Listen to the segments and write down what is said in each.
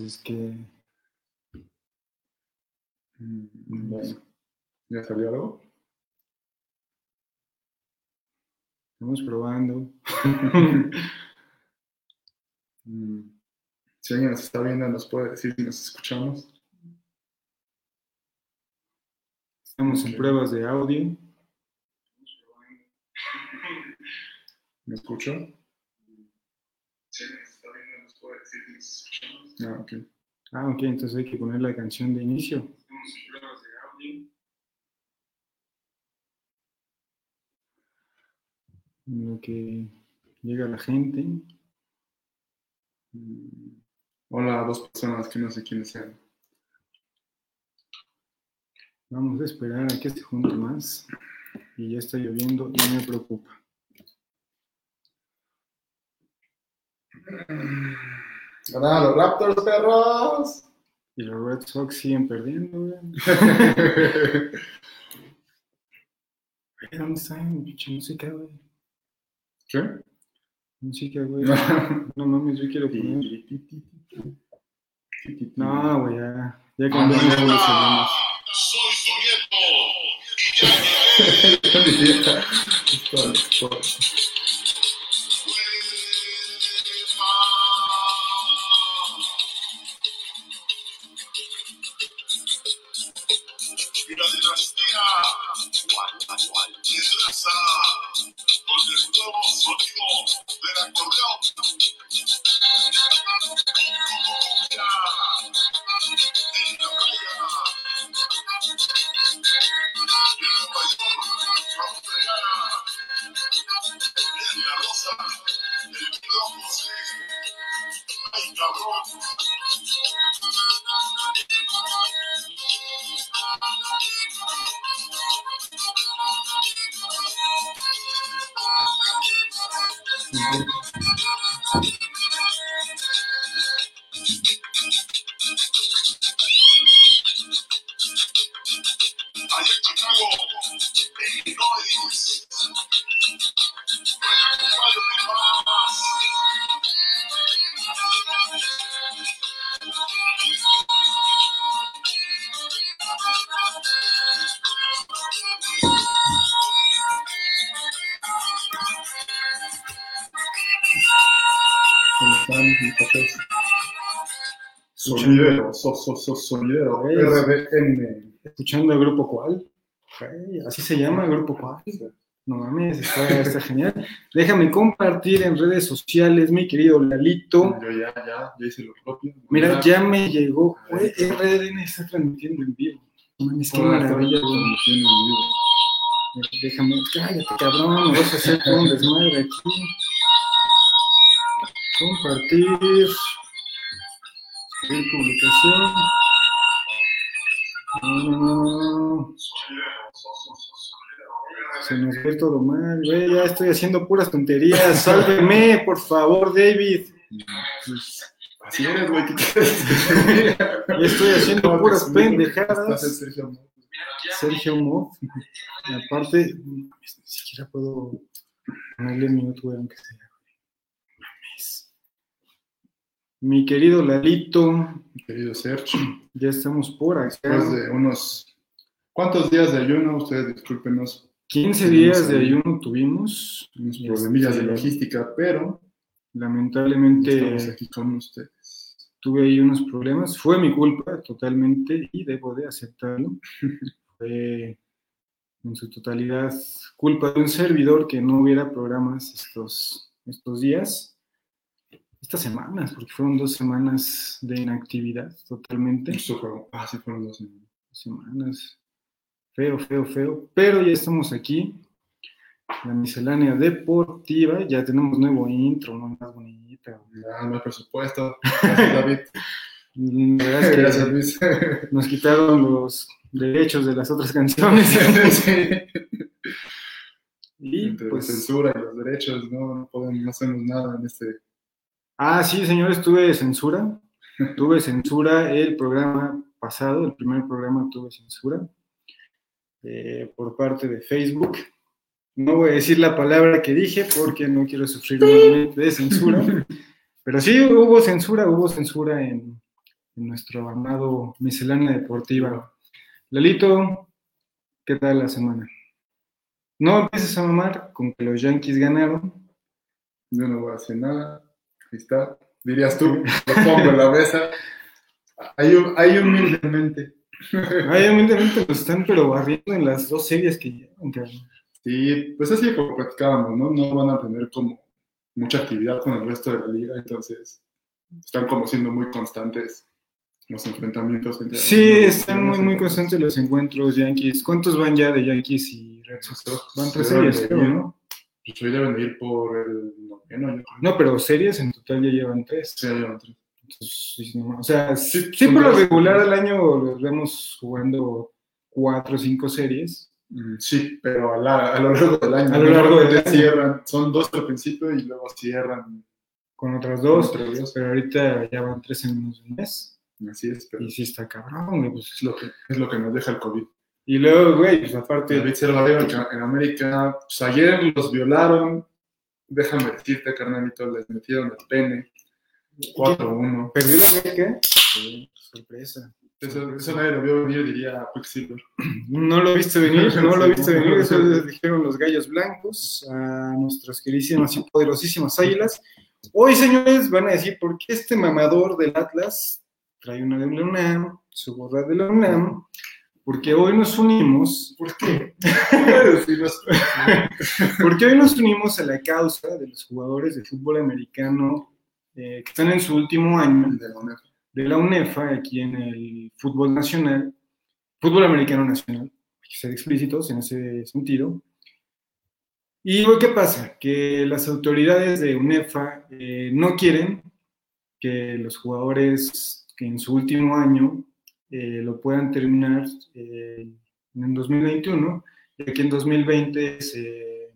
Es que. Mm, bueno. ¿Ya salió algo? Estamos probando. Mm, Si alguien nos está viendo, nos puede decir si nos escuchamos. Estamos en pruebas de audio. ¿Me escucho? Si alguien nos está viendo, nos puede decir si nos escuchamos. Ah, ok. Ah, ok, entonces hay que poner la canción de inicio. Lo que llega la gente. Mm, Hola dos personas que no sé quiénes sean. Vamos a esperar a que se junte más. Y ya está lloviendo y me preocupa. ¡Hola, los Raptors, perros! Y los Red Sox siguen perdiendo, güey. ¿Dónde está mi pinche música, güey? ¿Qué? Música, güey. No mames, yo quiero poner. No, güey, ya. Ya de segundos. Soy Sonieto y ya Sonidero, so, so, so, sonidero, ¿Ves? RBN. Escuchando el grupo cuál. Así se llama el grupo cuál. No mames, está, está genial. Déjame compartir en redes sociales, mi querido Lalito. Yo ya, ya, ya hice lo propio. Mira, ya me llegó. RDN está transmitiendo en vivo. No mames, qué maravilla, transmitiendo en vivo. Déjame, cállate, cabrón, me vas a hacer un desmadre aquí. Compartir. Subir publicación. Se nos ve todo mal, güey. Ya estoy haciendo puras tonterías. Sálveme, por favor, David. Pues, así eres, güey. Ya estoy haciendo puras pendejadas. Sergio Mo. Sergio Mo. Y aparte, ni siquiera puedo ponerle minuto, güey, aunque sea. Mames. Mi querido Lalito, Querido Sergio, ya estamos por acá. después de unos... ¿Cuántos días de ayuno? Ustedes discúlpenos 15 días de ayuno tuvimos. unos problemillas de Este, logística, pero Lamentablemente estamos aquí con ustedes. tuve ahí unos problemas. Fue mi culpa totalmente y debo de aceptarlo. Fue en su totalidad culpa de un servidor que no hubiera programas estos, estos días, estas semanas, porque fueron dos semanas de inactividad totalmente. Ah, sí, fueron dos semanas. Semanas. Feo, feo, feo. Pero ya estamos aquí. La miscelánea deportiva. Ya tenemos nuevo intro, ¿no? Más bonita. Ya hay presupuesto. Gracias, David. Que Gracias, Luis. nos quitaron los derechos de las otras canciones. Sí. y Entre la pues. censura y los derechos, no, no podemos, no hacemos nada en este. Ah, sí, señores, tuve censura. Tuve censura el programa pasado, el primer programa tuve censura eh, por parte de Facebook. No voy a decir la palabra que dije porque no quiero sufrir nuevamente de censura. Pero sí hubo censura, hubo censura en, en nuestro amado miscelánea deportiva. Lalito, ¿qué tal la semana? No empieces a mamar con que los Yankees ganaron. Yo no voy a hacer nada. Ahí está. Dirías tú, lo pongo en la mesa. Ahí, ahí humildemente. Humildemente lo están pero barriendo en las dos series que llevan, cabrón. Sí, pues así como platicábamos, ¿no? No van a tener como mucha actividad con el resto de la liga, entonces están como siendo muy constantes los enfrentamientos. entre- Sí, están muy, muy constantes los encuentros Yankees. ¿Cuántos van ya de Yankees y Red Sox? Van tres series, creo. ¿no? Pues hoy deben de ir por el noveno. No, pero series en total ya llevan tres. Sí, ya llevan tres. Entonces, o sea, sí, por lo regular al año los vemos jugando cuatro o cinco series. Mm, Sí, pero a, la- a lo largo del año. A lo largo del año. cierran, son dos al principio y luego cierran. con otras dos, Otras dos. pero ahorita ya van tres en menos de un mes. Así es, pero Y sí está cabrón, pues. es lo que, es lo que nos deja el COVID. Y luego, güey, pues aparte, en en América, pues ayer los violaron. Déjame decirte, carnalito, les metieron el pene. 4-1. ¿perdió la? Sí, sorpresa. Eso, eso nadie lo vio venir, diría Quicksilver. No lo viste venir, no lo viste venir, eso les dijeron los gallos blancos a nuestras queridísimas y poderosísimas águilas. Hoy, señores, van a decir por qué este mamador del Atlas trae una de la UNAM, su gorra de la UNAM, porque hoy nos unimos, ¿Por qué? porque hoy nos unimos a la causa de los jugadores de fútbol americano eh, que están en su último año De la UNEF. de la UNEFA aquí en el fútbol nacional, fútbol americano nacional, hay que ser explícitos en ese sentido. Y luego, ¿qué pasa? Que las autoridades de UNEFA eh, no quieren que los jugadores que en su último año eh, lo puedan terminar en 2021, ya que en 2020 se,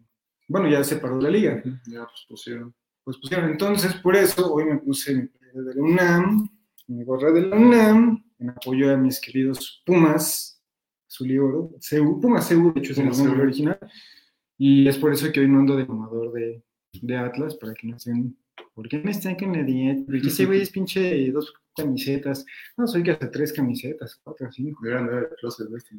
bueno, ya se paró la liga Ya, pues pusieron. Pues pusieron. Entonces, por eso, hoy me puse mi playera de la UNAM, mi gorra de la UNAM, en apoyo a mis queridos Pumas, azul y oro, CU, Pumas CU, de hecho es el nombre original, y es por eso que hoy no ando de mamador de, de Atlas, para que no estén, ¿por qué no están con la dieta? Porque ese güey es pinche dos camisetas, no, soy que hasta tres camisetas, cuatro, cinco. Deberían de closet este.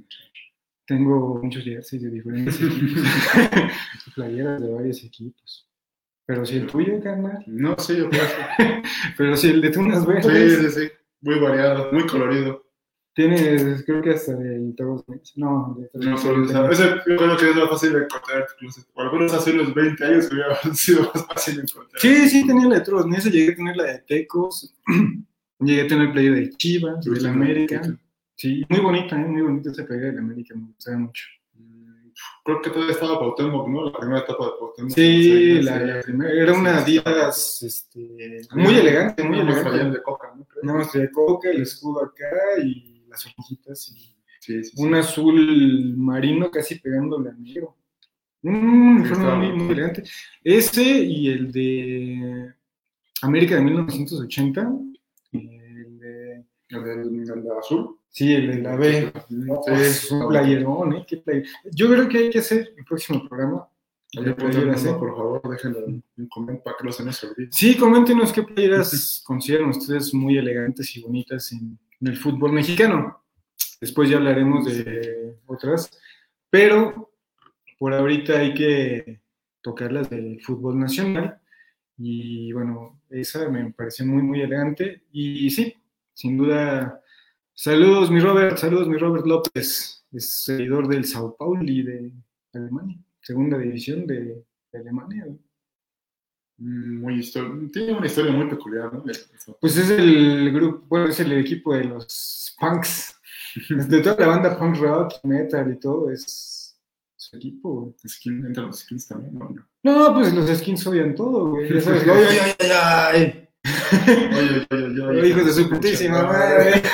Tengo muchos jerseys de diferentes equipos, playeras de varios equipos. Pero si el tuyo, carnal. No, sí, yo creo que Pero si el de Tunas. Verdes Sí, sí, sí. Muy variado, muy colorido. tienes, creo que hasta el Toros Verdes. No, de No, solo Verdes. esa- ese yo creo que es más fácil de encontrar tu closet. O algunos hace unos 20 años hubiera sido más fácil de encontrar. Sí, sí, tenía la de Toros Verdes. Llegué a tener la de Tecos. Llegué a tener playera de Chivas, de la América. Sí, muy bonita, ¿eh? muy bonita esa playera de la América, me gustaba mucho. Mm, Creo que todavía estaba Cuauhtémoc, ¿no? La primera etapa de Cuauhtémoc. Sí, Sí, la, primera, era una este, muy elegante, muy Nada más traían elegante. de coca, ¿no? Nada más traía coca, el escudo acá y las hojitas y Sí, sí, sí. un azul marino casi pegándole al negro. Un uniforme estaba muy, elegante. Ese y el de América de 1980. El de, el de azul. Sí, el de la B. No, Oh, es un playerón, ¿eh? Qué player- Yo creo que hay que hacer el próximo programa. Playeras, ¿eh? por favor, déjenlo en un comentario para que no se nos olvide. Sí, coméntenos qué playeras consideran ustedes muy elegantes y bonitas en, en el fútbol mexicano. Después ya hablaremos de otras, pero por ahorita hay que tocar las del fútbol nacional. Y bueno, esa me pareció muy, muy elegante. Y sí, sin duda, saludos mi Robert, saludos mi Robert López, es seguidor del Sao Paulo y de Alemania, segunda división de, de Alemania. Mm, Muy Tiene una historia muy peculiar, ¿no? Pues es el grupo, bueno, es el equipo de los punks. De toda la banda punk rock, metal y todo, es su equipo. Skin, entre los skins también, ¿no? no. No, pues los skins odian todo, güey. Ya sabes, ay, ay, ay, ay, Oye, oye, oye, ay. Hijos de su putísima madre.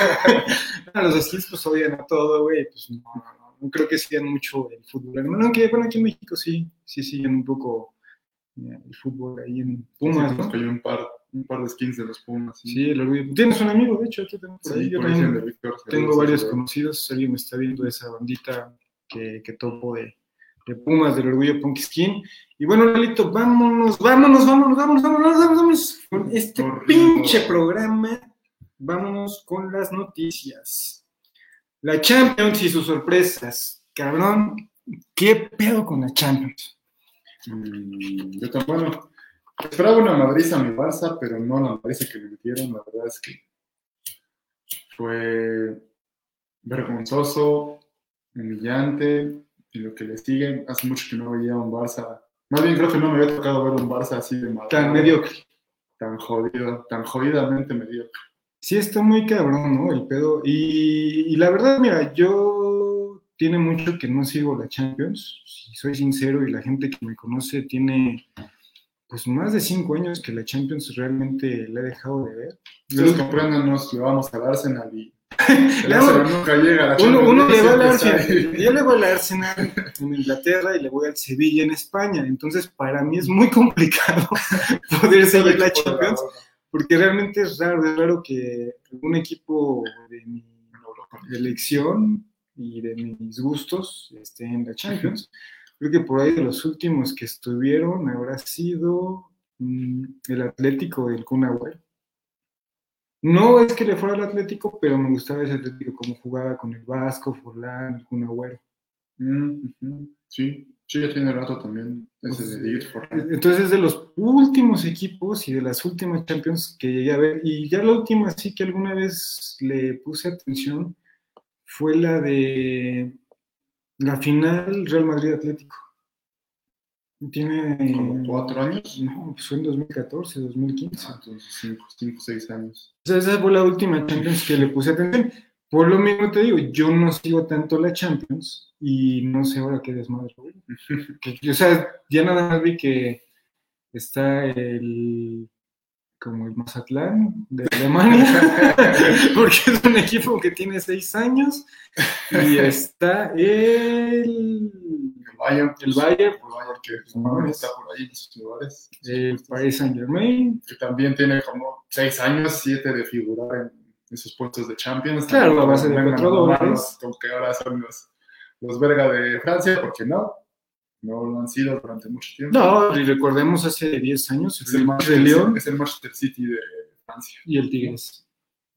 No, los skins pues odian a todo, güey. Pues no, no, no, no creo que sigan mucho el fútbol. No, que bueno, aquí en México sí, sí siguen un poco eh, el fútbol ahí en Pumas, Sí, ¿no? cayó un par, un par de skins de los Pumas. Sí, el orgullo. Tienes un amigo, de hecho, tú también por ahí. Sí, Yo también. Tengo varios conocidos, alguien me está viendo de esa bandita que, que topo de, de Pumas, del Orgullo Punk Skin. Y bueno, Lalito, vámonos, vámonos, vámonos, vámonos, vámonos, vámonos, vámonos con este pinche programa vámonos con las noticias. La Champions y sus sorpresas. Cabrón, ¿qué pedo con la Champions? Mm, yo también, bueno, esperaba una madriza a mi Barça, pero no la madriza que me metieron. La verdad es que fue vergonzoso, humillante, y lo que le sigue. Hace mucho que no veía un Barça. Más bien creo que no me había tocado ver un Barça así de mal. Tan mediocre. Tan jodido, tan jodidamente mediocre. Sí, está muy cabrón, ¿no? El pedo. Y, y la verdad, mira, yo tiene mucho que no sigo la Champions, si soy sincero, y la gente que me conoce tiene pues más de cinco años que la Champions realmente la he dejado de ver. Ustedes comprendan, nos llevamos al Arsenal y el Le Arsenal hago- nunca llega a la Uno, le va al Arsenal, yo le voy al Arsenal en Inglaterra y le voy al Sevilla en España. Entonces, para mí es muy complicado poder seguir la Champions, porque realmente es raro, es raro que un equipo de mi elección y de mis gustos esté en la Champions. Creo que por ahí de los últimos que estuvieron habrá sido mm, el Atlético del Kun Agüero. No es que le fuera al Atlético, pero me gustaba ese Atlético, como jugaba con el Vasco, Forlán, el Kun Agüero. Mm. Sí, sí, ya tiene rato también ese de ir por Entonces es de los últimos equipos y de las últimas Champions que llegué a ver. Y ya la última sí que alguna vez le puse atención fue la de la final Real Madrid Atlético. Tiene como cuatro años. No, pues fue en 2014, 2015. Ah, entonces cinco, cinco, seis años. O sea, esa fue la última Champions que le puse atención. Por lo mismo te digo, yo no sigo tanto la Champions y no sé ahora qué desmadre. Que- o sea, ya nada más vi que está el como el Mazatlán de Alemania, porque es un equipo que tiene seis años, y está El Bayern, el Bayern, el Bayern que pues, No, está por ahí en sus lugares. el Paris Saint Germain, Que también tiene como seis años, siete de figurar en esos puestos de Champions. Claro, a base de cuatro dólares. Con que ahora son los, los verga de Francia, porque no, no lo han sido durante mucho tiempo. no, y recordemos hace 10 años, es el el, de Manchester, León es el Manchester City de Francia. y el Tigres.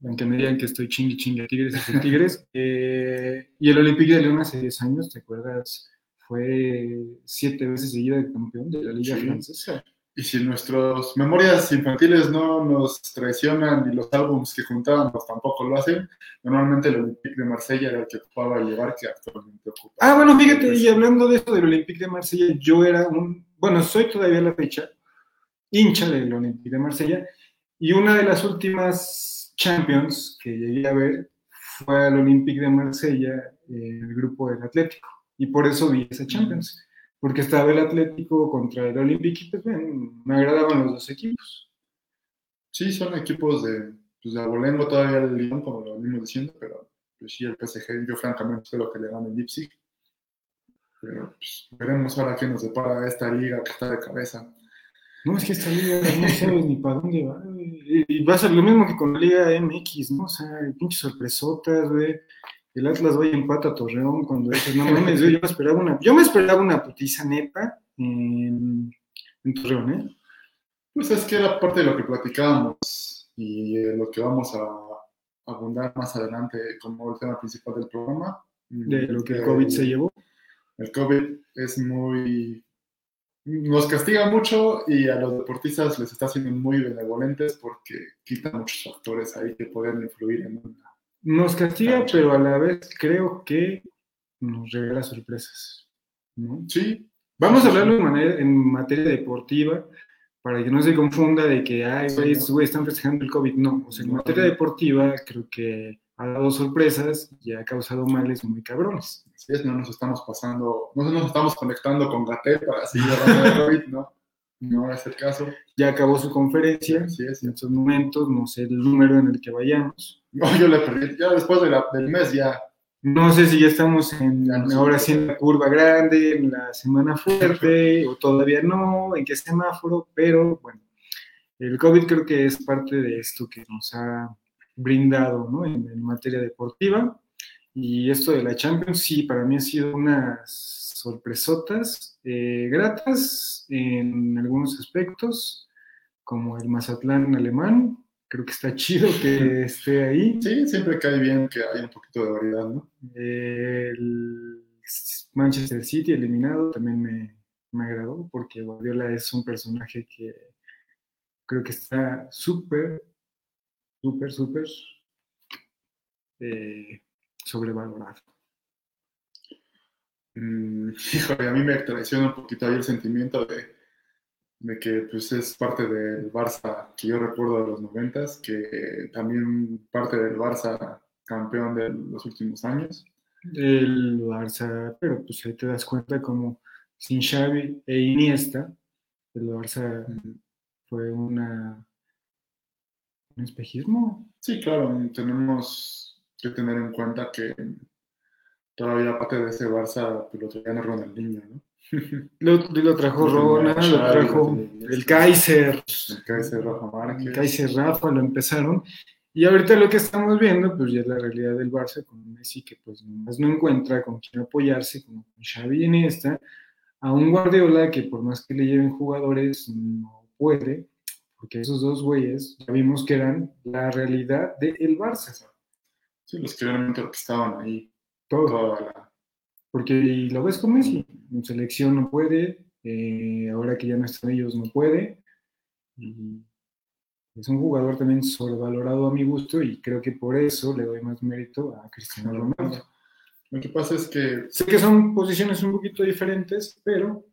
Aunque me digan que estoy chingue chingue Tigres, es el Tigres. Eh, y el Olympique de León hace 10 años, ¿te acuerdas? Fue siete veces seguida de campeón de la Liga Sí. Francesa. Y si nuestras memorias infantiles no nos traicionan y los álbumes que juntábamos tampoco lo hacen, normalmente el Olympique de Marsella era el que ocupaba el lugar que actualmente ocupa. Ah, bueno, fíjate, Pues, y hablando de esto del Olympique de Marsella, yo era un, bueno, soy todavía a la fecha hincha del Olympique de Marsella, y una de las últimas Champions que llegué a ver fue al Olympique de Marsella, eh, el grupo del Atlético, y por eso vi esa Champions, porque estaba el Atlético contra el Olympique, y pues me agradaban los dos equipos. Sí, son equipos de, pues de abolengo todavía el Lyon, como lo venimos diciendo, pero pues sí, el PSG, yo francamente espero que le gane el Leipzig. Pero pues, veremos ahora qué nos depara esta liga que está de cabeza. No, es que esta liga no sabes ni para dónde va, y va a ser lo mismo que con la Liga MX, ¿no? O sea, pinches sorpresotas, güey. El Atlas va y empata a Torreón cuando dices, no mames, güey, yo me esperaba una, yo me esperaba una putiza neta en, en Torreón, ¿eh? Pues es que era parte de lo que platicábamos y eh, lo que vamos a abundar más adelante como el tema principal del programa. De lo que el COVID se llevó. El COVID es muy... Nos castiga mucho y a los deportistas les está haciendo muy benevolentes porque quita muchos factores ahí que pueden influir en una... Nos castiga, pero a la vez creo que nos regala sorpresas, ¿no? Sí, Vamos a hablarlo en, manera- en materia deportiva, para que no se confunda de que, ay, Sí, güey, ¿no? estos güeyes están festejando el COVID. No, o sea, en materia deportiva creo que ha dado sorpresas y ha causado males muy cabrones. así es, no nos estamos pasando, no nos estamos conectando con Gatel para seguir hablando de COVID, ¿no? No el caso. Ya acabó su conferencia, Así es. en estos momentos, no sé el número en el que vayamos. No, yo le perdí, ya después de la- del mes ya No sé si ya estamos en, Ya no ahora sí en la curva grande, en la semana fuerte, o todavía no, en qué semáforo, pero bueno, el COVID creo que es parte de esto que nos ha brindado ¿no? en, en materia deportiva. Y esto de la Champions, sí, para mí ha sido unas sorpresotas eh, gratas en algunos aspectos, como el Mazatlán alemán, creo que está chido que esté ahí. Sí, siempre cae bien que haya un poquito de variedad, ¿no? El Manchester City eliminado también me, me agradó porque Guardiola es un personaje que creo que está súper, súper, súper eh, sobrevalorado. Mm, híjole, a mí me traiciona un poquito ahí el sentimiento de, de que pues es parte del Barça que yo recuerdo de los noventas, que también parte del Barça campeón de los últimos años. El Barça, pero pues ahí te das cuenta como sin Xavi e Iniesta, el Barça fue una un espejismo. Sí, claro, tenemos que tener en cuenta que todavía parte de ese Barça pues, lo traían a Ronaldinho, ¿no? Lo, lo trajo Ronald, lo trajo el Kaiser, El Kaiser Rafa el Márquez. Kaiser Rafa, lo empezaron. Y ahorita lo que estamos viendo, pues ya es la realidad del Barça con Messi, que pues nomás no encuentra con quién apoyarse, como con Xavi y Iniesta, a un Guardiola que por más que le lleven jugadores, no puede, porque esos dos güeyes ya vimos que eran la realidad del Barça. Sí, los que realmente estaban ahí. Toda la... Porque y lo ves con Messi, en selección no puede, eh, ahora que ya no están ellos no puede. Y es un jugador también sobrevalorado a mi gusto y creo que por eso le doy más mérito a Cristiano Ronaldo. Lo que pasa es que Sé que son posiciones un poquito diferentes, pero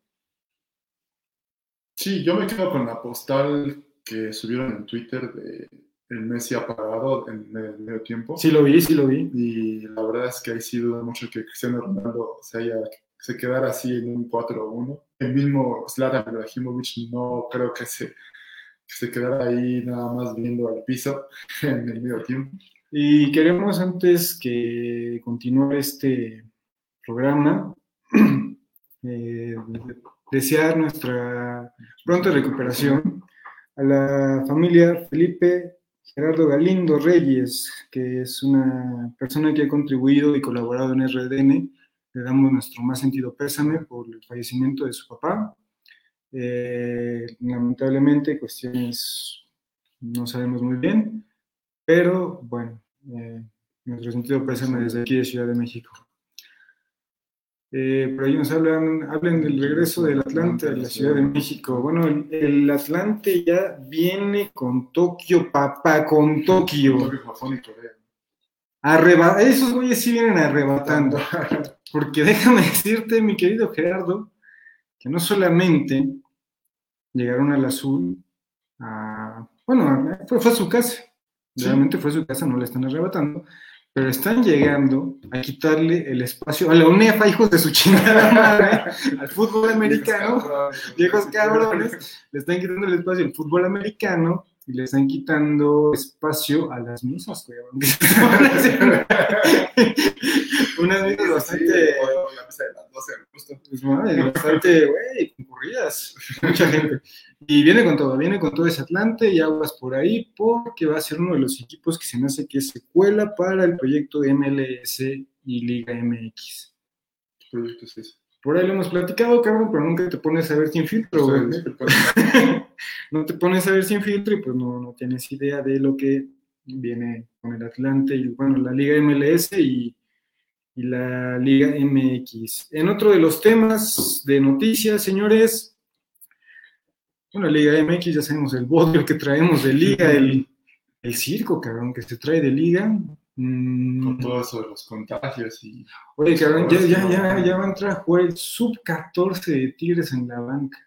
sí, yo me quedo con la postal que subieron en Twitter de el Messi apagado en medio, medio tiempo. sí lo vi, sí lo vi. Y la verdad es que ahí sí dudo mucho que Cristiano Ronaldo se, haya, se quedara así en un 4-1. El mismo Zlatan Ibrahimovic no creo que se, que se quedara ahí nada más viendo al piso en el medio tiempo. Y queremos antes que continúe este programa, eh, desear nuestra pronta recuperación a la familia Felipe Gerardo Galindo Reyes, que es una persona que ha contribuido y colaborado en RDN. Le damos nuestro más sentido pésame por el fallecimiento de su papá. Eh, lamentablemente, cuestiones no sabemos muy bien, pero bueno, eh, nuestro sentido pésame desde aquí de Ciudad de México. Eh, por ahí nos hablan, hablen del regreso del Atlante a la Ciudad de México. Bueno, el, el Atlante ya viene con Tokio, papá, con Tokio. Japón y Corea. Arreba- esos güeyes sí vienen arrebatando. Porque déjame decirte, mi querido Gerardo, que no solamente llegaron al azul, a- bueno, fue, fue a su casa. Sí. Realmente fue a su casa, no le están arrebatando. Pero están llegando a quitarle el espacio a la UNEFA, hijos de su chingada madre, al fútbol americano. viejos cabrones, le están quitando el espacio al fútbol americano y le están quitando espacio a las güey. Unas misas bastante, La mesa de las 12, justo. pues, madre, bastante, güey, concurridas, mucha gente. Y viene con todo, viene con todo ese Atlante y aguas por ahí, porque va a ser uno de los equipos que se me hace que es secuela para el proyecto de MLS y Liga MX. ¿Qué proyecto es ese? Por ahí lo hemos platicado, cabrón, pero nunca te pones a ver sin filtro, disculpa, no te pones a ver sin filtro y pues no, no tienes idea de lo que viene con el Atlante y bueno, la Liga MLS y, y la Liga MX. En otro de los temas de noticias, señores, bueno, Liga MX, ya sabemos el bodrio que traemos de Liga, el, el circo, cabrón, que se trae de Liga. Mm, con todo eso los contagios y Oye, cabrón, ya, ya, ya, ya va a entrar a jugar el sub-14 de Tigres en la banca.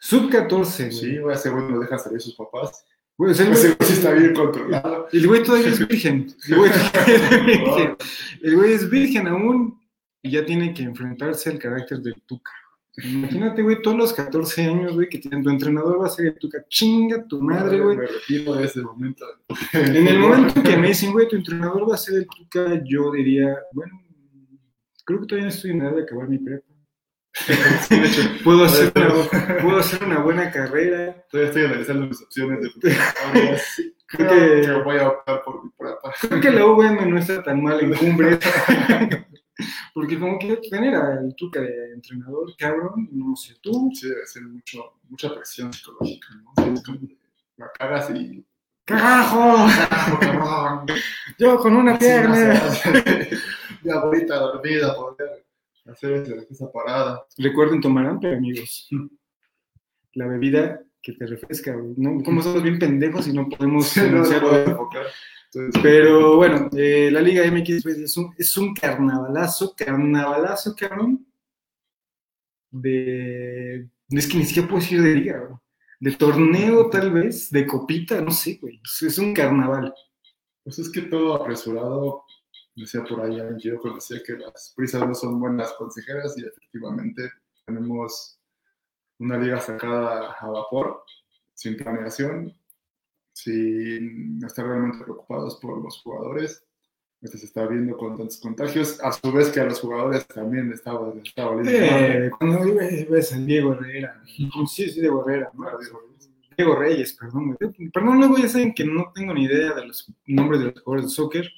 Sub-14, güey. sí, güey, ese güey no deja salir sus papás. Güey, o sea, el güey- sí está bien controlado. El güey todavía es virgen. El güey, todavía es virgen. El güey es virgen aún y ya tiene que enfrentarse al carácter del Tuca. Imagínate, güey, todos los 14 años, güey, que tiene, tu entrenador va a ser el Tuca. Chinga tu madre, güey. Me retiro de ese momento. En el momento que me dicen, güey, tu entrenador va a ser el Tuca, yo diría, bueno, creo que todavía no estoy en edad de acabar mi prepa. Puedo hacer una, puedo hacer una buena carrera. Todavía estoy analizando mis opciones de preparatoria. Creo Creo que- que voy a optar por mi prepa. Creo que la UVM no está tan mal en cumbre. Porque como que tener al Tuca de entrenador, cabrón, no sé tú, Sí, debe ser mucho, mucha presión psicológica, ¿no? Sí, es como que la cagas y ¡Carajo! cabrón. Yo con una no pierna. Mi abuelita dormida, poder hacer esa- parada. Recuerden tomar amplio, amigos. La bebida que te refresca. ¿no? Como somos bien pendejos y no podemos No lo puedo güey. enfocar. Pero bueno, eh, la Liga MX pues, es un, es un carnavalazo, carnavalazo, cabrón. De. Es que ni siquiera puedo decir de liga. De torneo, tal vez, de copita, no sé, güey. Es, un carnaval. Pues es que todo apresurado, decía por ahí yo conocía que las prisas no son buenas consejeras y efectivamente tenemos una liga sacada a vapor, sin planeación, sin estar realmente preocupados por los jugadores. Este se está viendo con tantos contagios, a su vez que a los jugadores también estaba, estaba. Eh, cuando ves, a Diego Herrera, sí, sí, Diego Herrera, ¿no? Diego Reyes, perdón. Perdón, luego ya saben que no tengo ni idea de los nombres de los jugadores de soccer.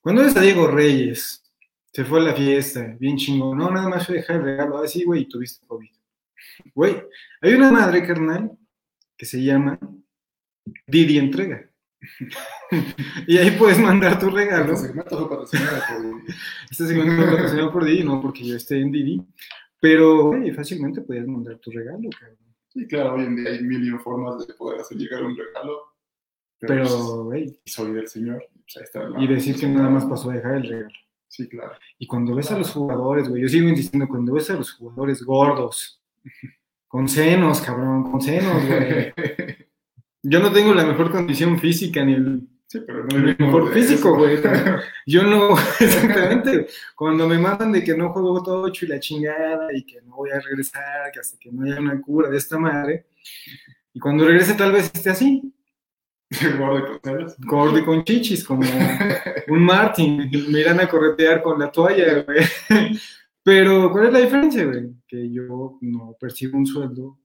Cuando ves a Diego Reyes, se fue a la fiesta, bien chingón. No, nada más fue dejar el regalo. Así, güey, y tuviste COVID. Güey, hay una madre, carnal, que se llama Didi Entrega. y ahí puedes mandar tu regalo. Este segmento fue patrocinado por Este segmento fue patrocinado por Didi, no porque yo esté en Didi. Pero, fácilmente podías mandar tu regalo, cabrón. Sí, claro, hoy en día hay mil y un formas de poder hacer llegar un regalo. Pero, pues, güey, soy del señor. pues ahí está y decir que nada más pasó a dejar el regalo. Sí, claro. Y cuando ves a los jugadores, güey, yo sigo insistiendo, cuando ves a los jugadores gordos, con senos, cabrón, con senos, güey. Yo no tengo la mejor condición física ni el Sí, pero no el vivimos mejor físico, güey. Yo no, exactamente. Cuando me mandan de que no juego todo ocho y la chingada y que no voy a regresar, que hasta que no haya una cura de esta madre. Y cuando regrese tal vez esté así, Gordo con gordo con chichis, como un Martin. Me irán a corretear con la toalla, güey. Pero, ¿cuál es la diferencia, güey? Que yo no percibo un sueldo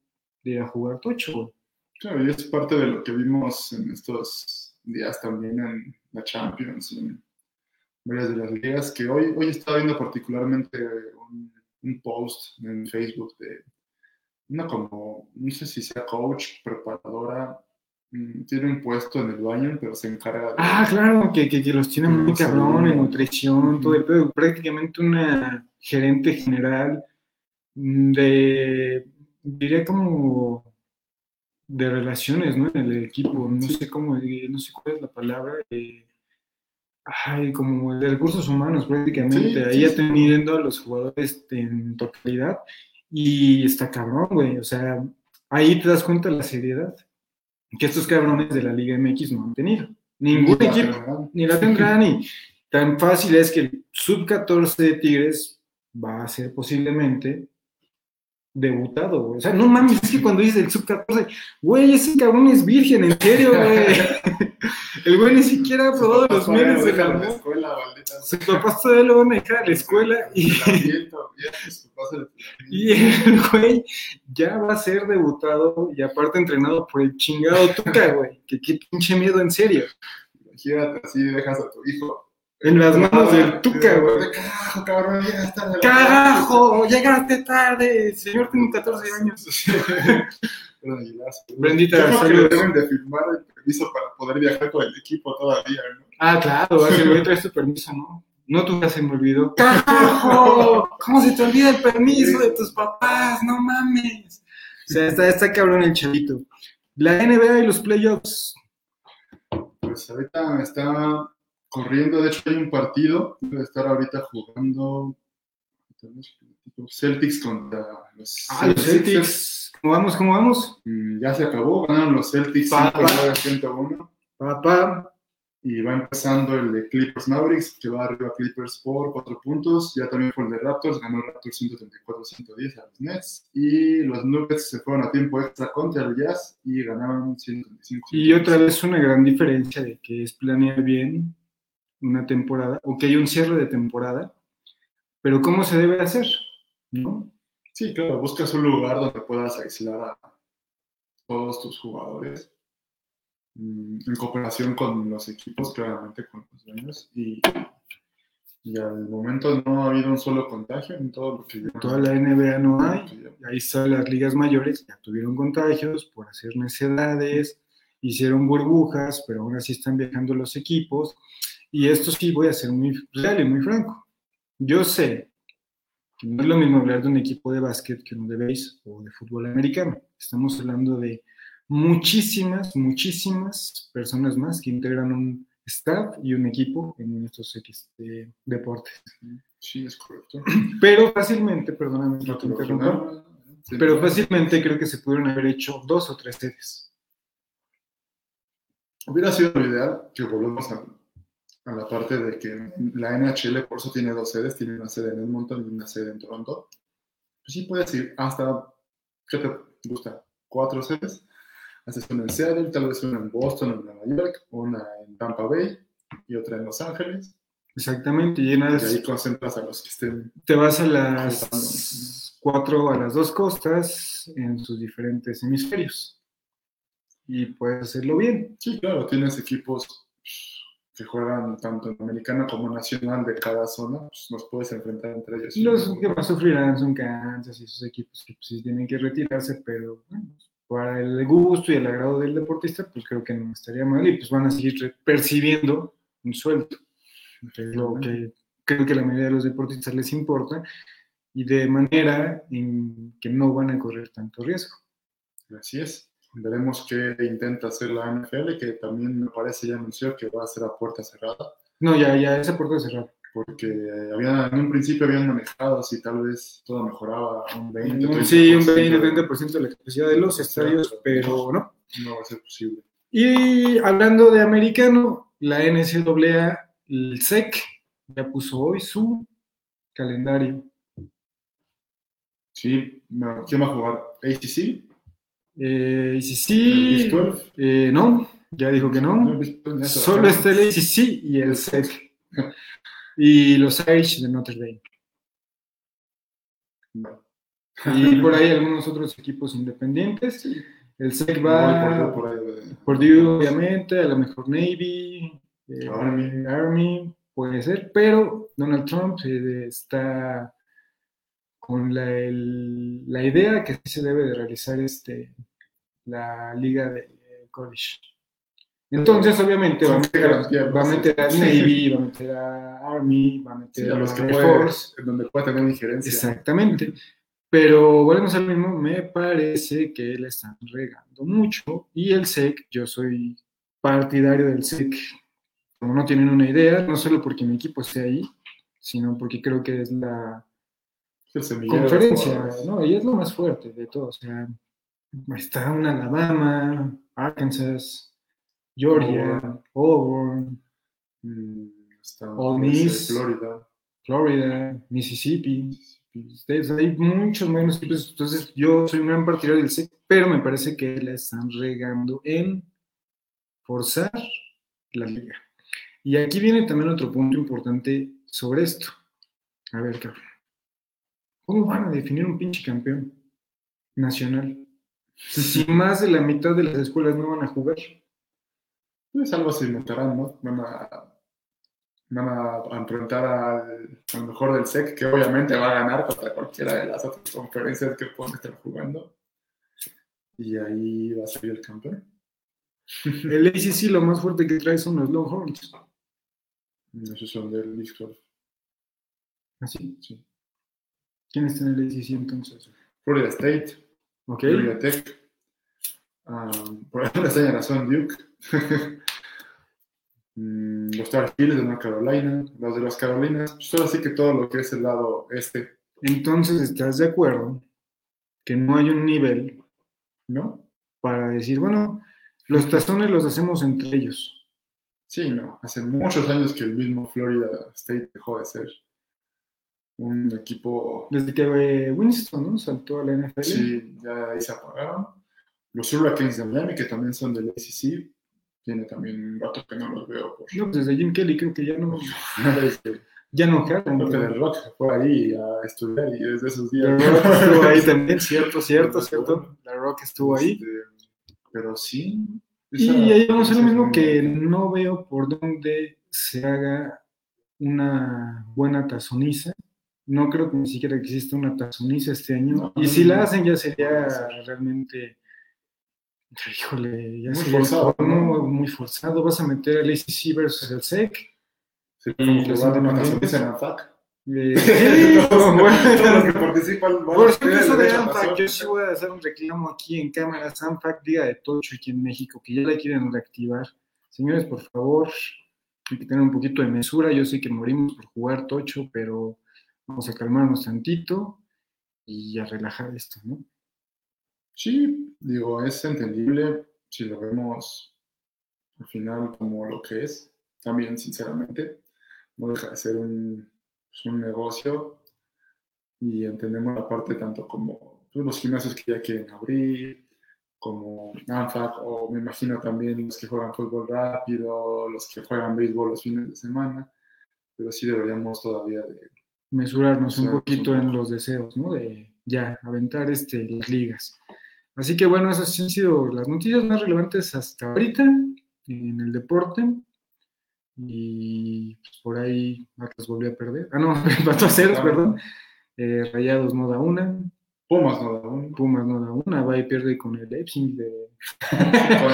de ir a jugar tocho, güey. Claro, y es parte de lo que vimos en estos días también en la Champions y en varias de las ligas, que hoy, hoy estaba viendo particularmente un, un post en Facebook de una como, no sé si sea coach, preparadora, mm, tiene un puesto en el Bayern, pero se encarga de... Ah, claro, que, que, que los tienen muy cabrón en nutrición, todo el pedo. Prácticamente una gerente general mm, de, diría como de relaciones, ¿no? En el equipo, no Sí. sé cómo, eh, no sé cuál es la palabra. eh, ay, como de recursos humanos prácticamente, Sí, ahí sí, atendiendo a los jugadores en totalidad. Y está cabrón, güey. O sea, ahí te das cuenta de la seriedad que estos cabrones de la Liga MX no han tenido. Ningún Ni equipo ni la tendrán y tan fácil es que el sub-14 de Tigres va a ser posiblemente debutado, güey. O sea, no mames, es que cuando dices el sub-14, güey, ese cabrón es virgen, en serio, güey. El güey ni siquiera ha probado los lo de la la escuela, maldita Sus papás todavía lo van a dejar a la escuela y, y el güey ya va a ser debutado y aparte entrenado por el chingado Tuca, güey. Que qué pinche miedo, en serio. Imagínate, así dejas a tu hijo. En las manos del Tuca, güey. Carajo, cabrón, ya está. ¡Carajo! ¡Llegaste tarde! Señor, tengo 14 años. Brendita, Yo creo que saludos. le deben de firmar el permiso para poder viajar con el equipo todavía, ¿no? Ah, claro, hace güey, traes tu permiso, ¿no? No, tú ya se me olvidó. ¡Carajo! ¿Cómo se te olvida el permiso de tus papás? ¡No mames! O sea, está, está cabrón el chavito. La NBA y los playoffs. Pues ahorita está corriendo, de hecho hay un partido, debe estar ahorita jugando Celtics contra los Ah, los Celtics. ¿Cómo vamos? ¿Cómo vamos? Mm, Ya se acabó, ganaron los Celtics Pa, pa. 101 Papá. y va empezando el de Clippers Mavericks, que va arriba Clippers por 4 puntos. Ya también fue el de Raptors, ganó Raptors 134-110 a los Nets. Y los Nuggets se fueron a tiempo extra contra el Jazz y ganaron 125. Y otra vez una gran diferencia de que es planear bien una temporada, o que hay un cierre de temporada, pero ¿cómo se debe hacer? ¿No? Sí, claro, buscas un lugar donde puedas aislar a todos tus jugadores mm, en cooperación con los equipos, claramente con los dueños. Y, y al momento no ha habido un solo contagio en todo lo que. En toda la NBA no hay. Ahí están las ligas mayores, ya tuvieron contagios por hacer necedades hicieron burbujas, pero aún así están viajando los equipos. Y esto sí voy a ser muy real y muy franco. Yo sé que no es lo mismo hablar de un equipo de básquet que uno de base o de fútbol americano. Estamos hablando de muchísimas, muchísimas personas más que integran un staff y un equipo en estos este, deportes. Sí, es correcto. Pero fácilmente, perdóname No te interrumpa, pero fácilmente creo que se pudieron haber hecho dos o tres sedes. Hubiera sido lo ideal que volvamos a, a la parte de que la NHL por eso tiene dos sedes, tiene una sede en Edmonton y una sede en Toronto. Pues sí puedes ir hasta, ¿qué te gusta? Cuatro sedes. Haces una en Seattle, tal vez una en Boston, en Nueva York, una en Tampa Bay y otra en Los Ángeles. Exactamente, y Y llenas, ahí concentras a los que estén. te vas a las cuatro, a las dos costas en sus diferentes hemisferios. Y puedes hacerlo bien. Sí, claro, tienes equipos que juegan tanto en americana como nacional de cada zona, pues los puedes enfrentar entre ellos. Los que más sufrirán son Kansas y esos equipos que pues, sí tienen que retirarse, pero bueno, para el gusto y el agrado del deportista, pues creo que no estaría mal y pues van a seguir percibiendo un sueldo, que es lo que creo que la mayoría de los deportistas les importa y de manera en que no van a correr tanto riesgo. Así es. Veremos qué intenta hacer la NFL, que también me parece ya anunció que va a ser a puerta cerrada, No, ya, ya, esa puerta cerrada. porque eh, había, en un principio habían manejado si tal vez todo mejoraba un 20, Sí, un 30%, 20-30% de la capacidad de los estadios, pero no. No va a ser posible. Y hablando de americano, la NCAA, el SEC, ya puso hoy su calendario. Sí, ¿quién va a jugar? ¿ACC? Eh, y si ¿El sí, Big 12? eh, no, ya dijo que No, no. el Big 12 ya se Solo bajaron. está el ACC y el SEC. Y los Irish de Notre Dame. Y por ahí algunos otros equipos independientes. El SEC va por Purdue, obviamente, a lo mejor Navy, eh, Army. Army, puede ser, pero Donald Trump eh, está con la, el- la idea que se debe de realizar este, la liga de eh, college. Entonces, obviamente, va a meter, a- va a, meter a Navy, va a meter a Army, va a meter Sí, a a los que Air puede, Force. en donde pueda tener injerencia. Exactamente. Pero volvemos al mismo, me parece que le están regando mucho y el SEC, yo soy partidario del SEC, como no tienen una idea, no solo porque mi equipo esté ahí, sino porque creo que es la conferencia. ¿no? Y es lo más fuerte de todo, o sea, está un Alabama, Arkansas, Georgia, Auburn, Mm, está Ole Miss. Florida. Florida, Mississippi, States, hay muchos menos equipos, entonces yo soy un gran partidario del SEC, pero me parece que la están regando en forzar la liga. Y aquí viene también otro punto importante sobre esto. A ver, cabrón. ¿Cómo van a definir un pinche campeón nacional? Si más de la mitad de las escuelas no van a jugar. Pues algo se inventarán, ¿no? Van a, van a enfrentar al, al mejor del SEC, que obviamente va a ganar contra cualquiera de las otras conferencias que puedan estar jugando. Y ahí va a salir el campeón. El ACC lo más fuerte que trae son los Longhorns. Esos son del Big 12. Así. Sí. ¿Quién está en el ACC entonces? Florida State, Ok. Florida Tech. Um, por alguna extraña razón, Duke. Mm, los Tar Heels de North Carolina. Los de las Carolinas. Solo así que todo lo que es el lado este, Entonces, ¿estás de acuerdo que no hay un nivel ¿no? para decir, bueno, los tazones los hacemos entre ellos? Sí, no. Hace muchos años que el mismo Florida State dejó de ser un equipo. Desde que eh, Winston ¿no? saltó a la NFL. Sí, ya ahí se apagaron. Los Hurricanes de Miami, que también son del ACC, tiene también un rato que no los veo. Por... No, pues desde Jim Kelly creo que ya no, ya no jalan. Creo que The Rock fue ahí a estudiar y desde esos La días. Rock estuvo ahí también, cierto, cierto, cierto. La Rock estuvo ahí. Este, pero sí. Y ahí vamos a lo esa mismo es que no veo por dónde se haga una buena tazoniza. No creo que ni siquiera exista una tazoniza este año. No, y si no, la hacen ya sería No realmente Híjole, ya Muy se forzado, muy forzado. Vas a meter al ACC versus el SEC. Sí, como independientes. canción en ANFAC. Eh, sí, Todos los que bueno. participan van Por tener eso de ANFAC, yo sí voy a hacer un reclamo aquí en cámaras. ANFAC, Liga de Tocho aquí en México, que ya la quieren reactivar. Señores, por favor, hay que tener un poquito de mesura. Yo sé que morimos por jugar Tocho, pero vamos a calmarnos tantito y a relajar esto, ¿no? Sí, digo, es entendible si lo vemos al final como lo que es. También, sinceramente, no deja de ser un, pues, un negocio y entendemos la parte tanto como pues, los gimnasios que ya quieren abrir, como ANFAC, o me imagino también los que juegan fútbol rápido, los que juegan béisbol los fines de semana, pero sí deberíamos todavía de mesurarnos un poquito en los deseos, ¿no? De ya aventar este, las ligas. Así que bueno, esas han sido las noticias más relevantes hasta ahorita en el deporte. Y pues, por ahí Atlas volvió a perder. Ah, no, empató a ceros, perdón. Eh, Rayados no da una, Pumas, ¿no? Aún, Pumas no da una, va y pierde con el Leipzig, de- con el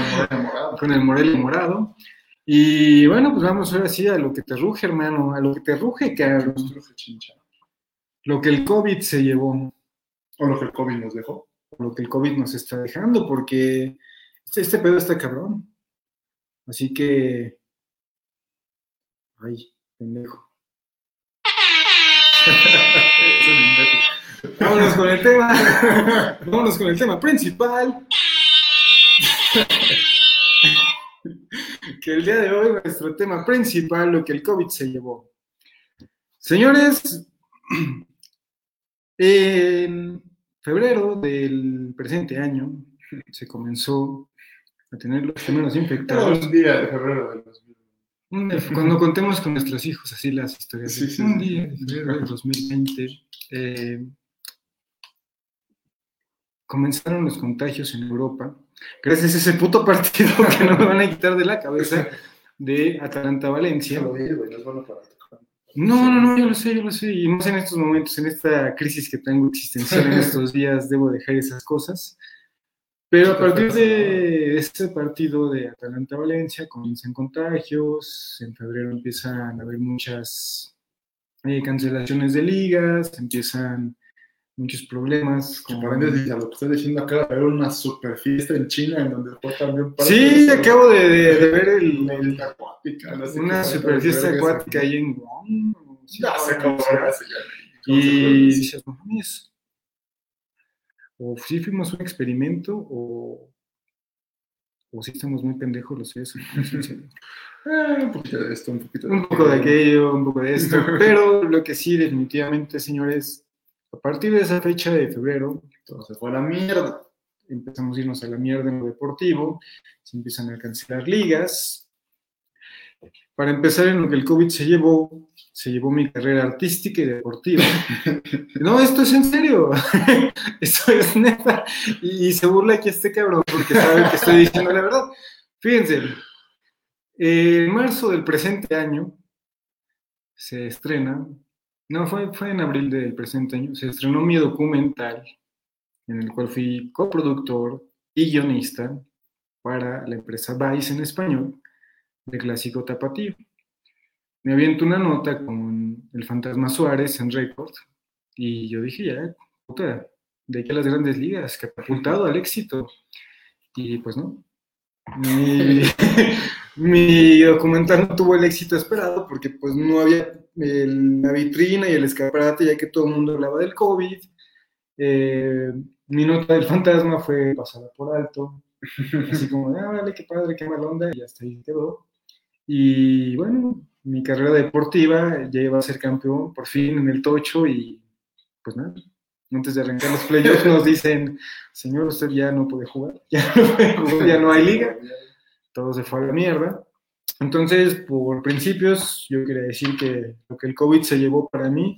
Morelia morado. con el Morelia morado. Y bueno, pues vamos ahora sí a lo que te ruge, hermano, a lo que te ruge, chincha. Lo que el COVID se llevó. O lo que el COVID nos dejó. lo que el COVID nos está dejando, porque este, este pedo está cabrón. Así que. Ay, pendejo. Vámonos con el tema. Vámonos con el tema principal. que el día de hoy, nuestro tema principal, lo que el COVID se llevó. Señores, en febrero del presente año se comenzó a tener los primeros infectados. un día de febrero del 2000. Un- Cuando contemos con nuestros hijos así las historias. Sí, de sí, un día de febrero del 2020 eh, comenzaron los contagios en Europa. Gracias a ese puto partido que no me van a quitar de la cabeza de Atalanta-Valencia. No, no, no, yo lo sé, yo lo sé. Y más en estos momentos, en esta crisis que tengo existencial en estos días, debo dejar esas cosas. Pero a partir de este partido de Atalanta-Valencia comienzan contagios, en febrero empiezan a haber muchas eh, cancelaciones de ligas, empiezan muchos problemas. Paréntesis a lo que estoy diciendo acá, de haber una super fiesta en China en donde fue también Sí, acabo de, de- de ver el- una el- acuática, no sé una super fiesta acuática ahí en Guam. Sí, Ya se acabó. Y dices, no mames. O sí fuimos un experimento, o, o sí estamos muy pendejos los seres. Eh, un poquito de esto, un poquito de Un poco de aquello, un poco de esto. Pero lo que sí, definitivamente, señores, a partir de esa fecha de febrero, Todo se fue a la mierda. empezamos a irnos a la mierda en lo deportivo, se empiezan a cancelar ligas. Para empezar, en lo que el COVID se llevó, se llevó mi carrera artística y deportiva. No, esto es en serio, esto es neta. Y, y se burla aquí este cabrón porque sabe que estoy diciendo la verdad. Fíjense, en marzo del presente año se estrena, no, fue, fue en abril del presente año, se estrenó mi documental en el cual fui coproductor y guionista para la empresa Vice en español, de Clásico Tapatío. Me aviento una nota con el Fantasma Suárez en Record y yo dije, ya, puta, de aquí a las grandes ligas, catapultado al éxito. Y pues no. Mi, mi documental no tuvo el éxito esperado porque pues no había el- la vitrina y el escaparate ya que todo el mundo hablaba del COVID. Eh, mi nota del fantasma fue pasada por alto, así como, ah, vale, qué padre, qué mala onda, y hasta ahí quedó. Y bueno, mi carrera deportiva ya iba a ser campeón por fin en el tocho y pues nada, antes de arrancar los playoffs nos dicen, señor, usted ya no puede jugar, ya no, puede jugar, ya no hay liga, todo se fue a la mierda. Entonces, por principios, yo quería decir que lo que el COVID se llevó para mí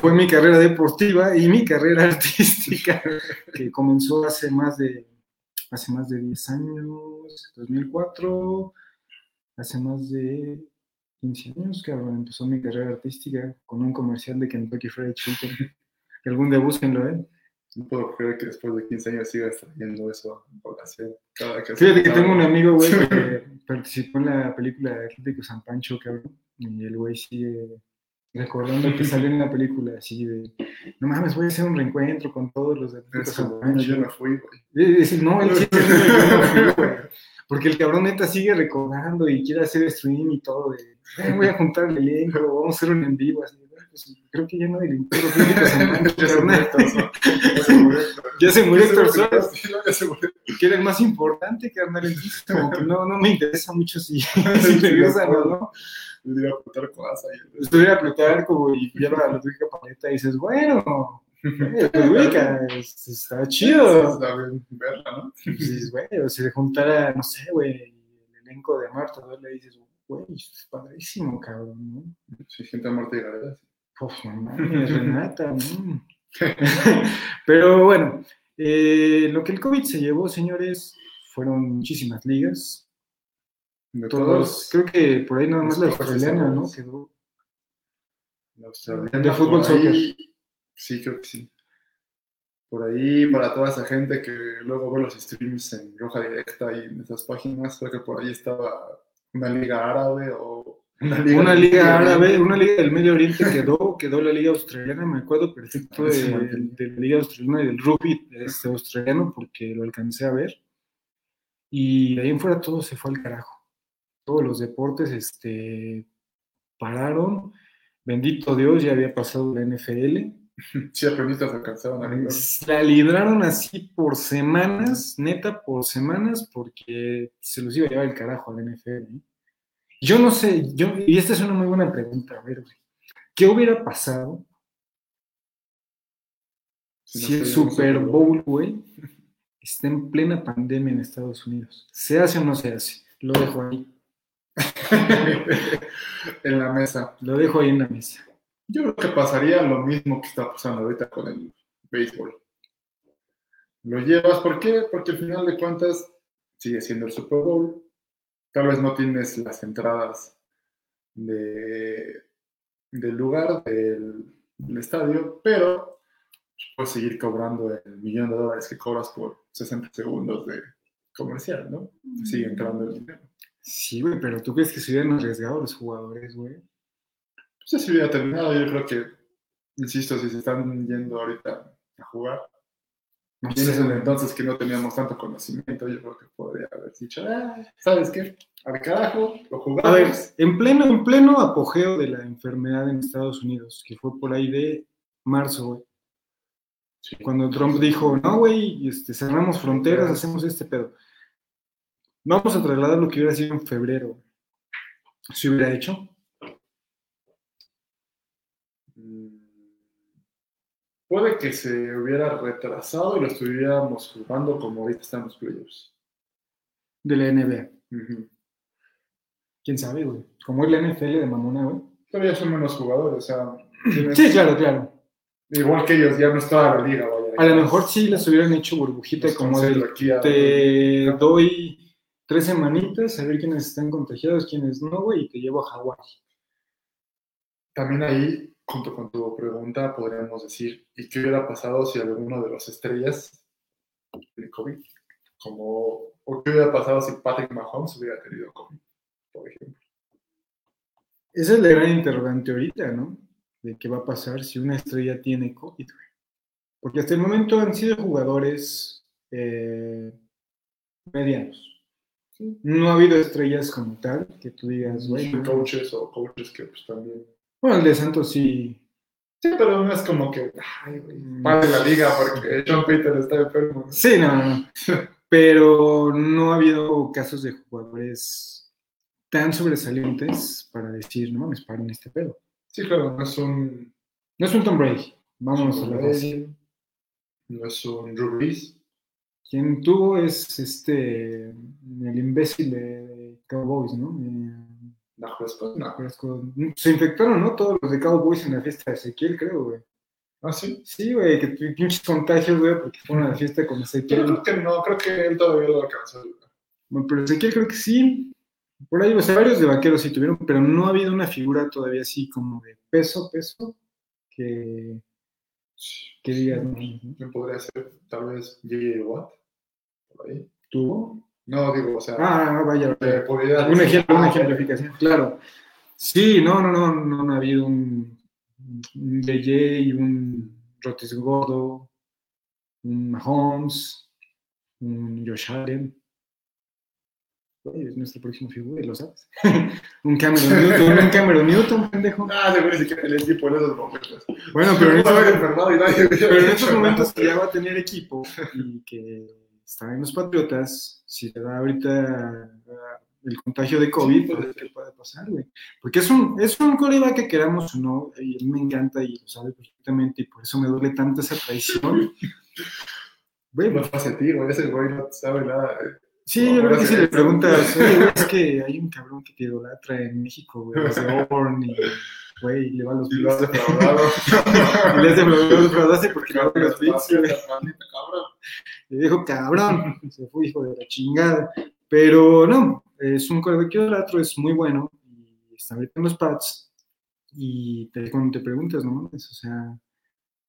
fue mi carrera deportiva y mi carrera artística, que comenzó hace más de, hace más de 10 años, 2004, hace más de 15 años, cabrón, empezó mi carrera artística con un comercial de Kentucky Fried Chicken. Que algún día búsquenlo, ¿eh? No puedo creer que después de 15 años siga extrayendo eso en población. Cada que Fíjate que tengo un amigo, güey, que participó en la película de Atlético San Pancho, cabrón. Y el güey sigue recordando que salió en la película así de, no mames, voy a hacer un reencuentro con todos los de Atlético San Pancho. yo no fui, güey. No, él sí. Porque el cabrón neta sigue recordando y quiere hacer stream y todo. De, "Eh, voy a juntar el elenco, vamos a hacer un en vivo. Así, "Bueno, pues, creo que ya no Atlético San Pancho, Ya se carnal". murió Héctor Suárez. Ya. Sí, ya era el más importante, carnal. Entonces, como que no, no me interesa mucho si, si regresan o no. Apuntar cosas ahí. Estuviera Plutarco y lleva a Ludwig Paleta y dices, bueno, eh, Ludwig, es- está chido. Verla, ¿no? Dices, güey, si se juntara, no sé, güey, el elenco de Marta, le dices, güey, es padrísimo, cabrón, ¿no? Sí, gente muerta y gareda. Uf, no mames, Renata, mm. Pero bueno, eh, lo que el COVID se llevó, señores, fueron muchísimas ligas. De Todos, creo que por ahí nada más la australiana, ¿no? Quedó. La australiana, De fútbol, ahí- Sí, creo que sí. Por ahí, para toda esa gente que luego ve los streams en Roja Directa y en esas páginas, creo que por ahí estaba una liga árabe o Una liga árabe, una liga del Medio Oriente quedó, quedó la liga australiana, me acuerdo perfecto de, la liga australiana y del rugby este, australiano porque lo alcancé a ver. Y de ahí en fuera todo se fue al carajo. Todos los deportes este, pararon. Bendito Dios, ya había pasado la NFL. Sí, aprenditas alcanzaban a. La libraron así por semanas, neta, por semanas, porque se los iba a llevar el carajo a la NFL. ¿eh? Yo no sé, yo, y esta es una muy buena pregunta, a ver, güey. ¿Qué hubiera pasado Si si no el Super Bowl, güey, está en plena pandemia en Estados Unidos? ¿Se hace o no se hace? Lo dejo ahí, en la mesa. lo dejo ahí en la mesa. Yo creo que pasaría lo mismo que está pasando ahorita con el béisbol. Lo llevas, ¿por qué? Porque al final de cuentas sigue siendo el Super Bowl. Tal vez no tienes las entradas de, del lugar, del, del estadio, pero puedes seguir cobrando el millón de dólares que cobras por 60 segundos de comercial, ¿no? Sigue entrando el dinero. Sí, güey, pero ¿tú crees que se hubieran arriesgado los jugadores, güey? Pues así hubiera terminado. Yo creo que, insisto, si se están yendo ahorita a jugar, No en sé, güey. entonces que no teníamos tanto conocimiento, yo creo que podría haber dicho, ah, ¿sabes qué? Al carajo, lo jugamos. A ver, en pleno, en pleno apogeo de la enfermedad en Estados Unidos, que fue por ahí de marzo, güey, Sí. cuando Trump dijo, no, güey, este, cerramos fronteras, hacemos este pedo. Vamos a trasladar lo que hubiera sido en febrero. ¿Se hubiera hecho? Puede que se hubiera retrasado y lo estuviéramos jugando como ahorita están los playoffs. De la NBA. ¿Quién sabe, güey? Como es la NFL de mamona, güey. Pero ya son menos jugadores, o sea, tienes- Sí, claro, claro. igual que ellos, ya no es toda la liga. vaya. A lo mejor sí les hubieran hecho burbujita como de concentro aquí a- te doy tres semanitas a ver quiénes están contagiados, quiénes no, güey, y te llevo a Hawái. También ahí, junto con tu pregunta, podríamos decir, ¿y qué hubiera pasado si alguno de los estrellas de COVID, como, o qué hubiera pasado si Patrick Mahomes hubiera tenido COVID, por ejemplo? Esa es la gran interrogante ahorita, ¿no? De qué va a pasar si una estrella tiene COVID. Porque hasta el momento han sido jugadores eh, medianos. No ha habido estrellas como tal que tú digas, güey. ¿no? coaches o coaches que pues también... Bueno, el de Santos sí. Sí, pero no es como que, ay, güey, pare la liga porque John Peter está enfermo. ¿no? Sí, no, no. Pero no ha habido casos de jugadores tan sobresalientes para decir, no mames, paren este pedo. Sí, claro, no es un... No es un Tom Brady. Vámonos a la base. No es un Drew Brees. Quien tuvo es este, el imbécil de Cowboys, ¿no? No, Prescott, no. Se infectaron, ¿no? Todos los de Cowboys en la fiesta de Ezequiel, creo, güey. Ah, sí. Sí, güey, que pinches contagios, güey, porque fueron a la fiesta con Yo Ezequiel. creo que no, creo que él todavía lo alcanzó. Bueno, pero Ezequiel creo que sí. Por ahí, o sea, varios de vaqueros sí tuvieron, pero no ha habido una figura todavía así como de peso, peso, que, ¿Qué digas? no? ¿Quién podría ser? Tal vez J.J. Watt. Por ahí. ¿Tú? No, digo, o sea, Ah, vaya. eh, Un ejemplo, una Ah, ejemplificación, claro. Sí, no, no, no, no, no ha habido un, un DJ, un Rotisgordo, un Mahomes, un Josh Allen. Es nuestra próxima figura, ¿lo sabes? un Cameron Newton, un Cameron Newton, pendejo. Ah, seguro ni siquiera el equipo en esos momentos. Bueno, pero en No haber estos, pero en estos momentos que ya va a tener equipo y que está en los Patriotas, si le da ahorita ah, el contagio de COVID, Sí, pues, ¿qué puede pasar, güey? Porque es un, es un coreback que queramos o no, y a me encanta y lo sabe perfectamente, y por eso me duele tanto esa traición. Güey, No hace tiro, ese güey no sabe nada. Sí, yo creo que si le preguntas, "Oye, güey, es que hay un cabrón que te idolatra en México, güey, es de Auburn y, güey, le va a los Y lo has Bills. defraudado. Y le hace lo defraudaste porque le va a los Bills. Le dijo, cabrón, se fue hijo de la chingada. Pero no, es un coreback idolatro, es muy bueno y está ahorita en los pads. Y te, cuando te preguntas, no mames, o sea,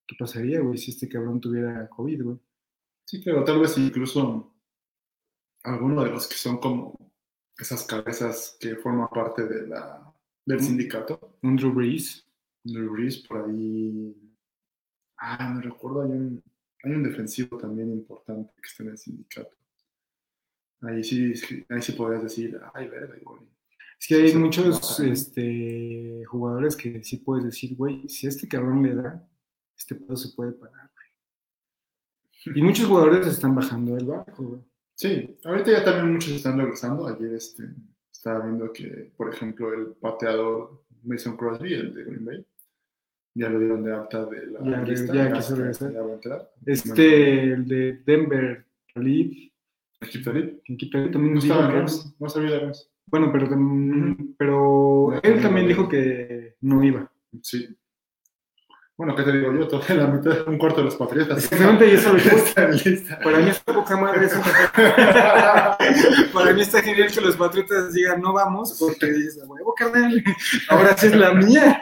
¿qué pasaría, güey, si este cabrón tuviera COVID, güey? Sí, pero tal vez incluso alguno de los que son como esas cabezas que forman parte de la, del Mm. sindicato. Un Drew Brees. Drew Brees, por ahí. Ah, me recuerdo, hay un, hay un defensivo también importante que está en el sindicato. Ahí sí, ahí sí podrías decir, ay, verga, igual. Es que hay Sí, muchos este, jugadores que sí puedes decir, güey, si este cabrón le da, este pedo se puede parar, güey. Y muchos jugadores están bajando del barco, güey. Sí, ahorita ya también muchos están regresando. Ayer este, estaba viendo que, por ejemplo, el pateador Mason Crosby, el de Green Bay, ya lo dieron de alta de la Ya, lista. ya ya regresar. Este, el de Denver, que aquí también No estaba en que- Rams, no sabía de Rams. Bueno, pero, pero él también dijo que no iba. Sí. Bueno, ¿qué te digo yo? Todavía la mitad, un cuarto de los patriotas. Exactamente, y eso lo. Para mí está poca madre eso. Para mí está genial que los patriotas digan no vamos, porque dices, "A huevo, carnal, ahora sí es la mía.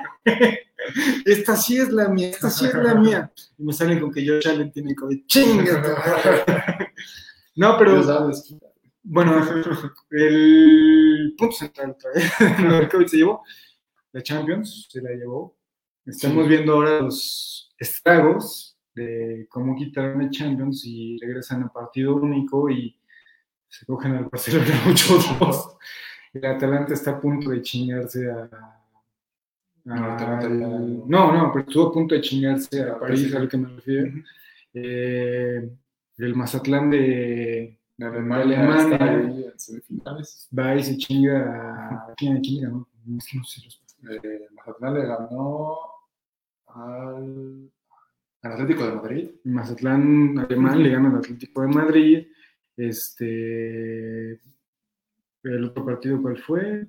Esta sí es la mía, esta sí es la mía. Y me salen con que Josh Allen tiene COVID. ¡Chinga! No, pero sabes. bueno, el punto central otra vez, lo del COVID se llevó. La Champions se la llevó. Estamos viendo ahora los estragos de cómo quitaron el Champions y regresan a partido único y se cogen al Barcelona 8-2. El Atalanta está a punto de chingarse a. No, el no, no, pero estuvo a punto de chingarse a París, a lo que me refiero. Eh, el Mazatlán de De Alemania, va y se chinga a. ¿Quién, ganó? No, es que no sé los- Eh, Mazatlán le ganó al, al Atlético de Madrid. Mazatlán alemán le gana al Atlético de Madrid. Este. El otro partido, ¿cuál fue?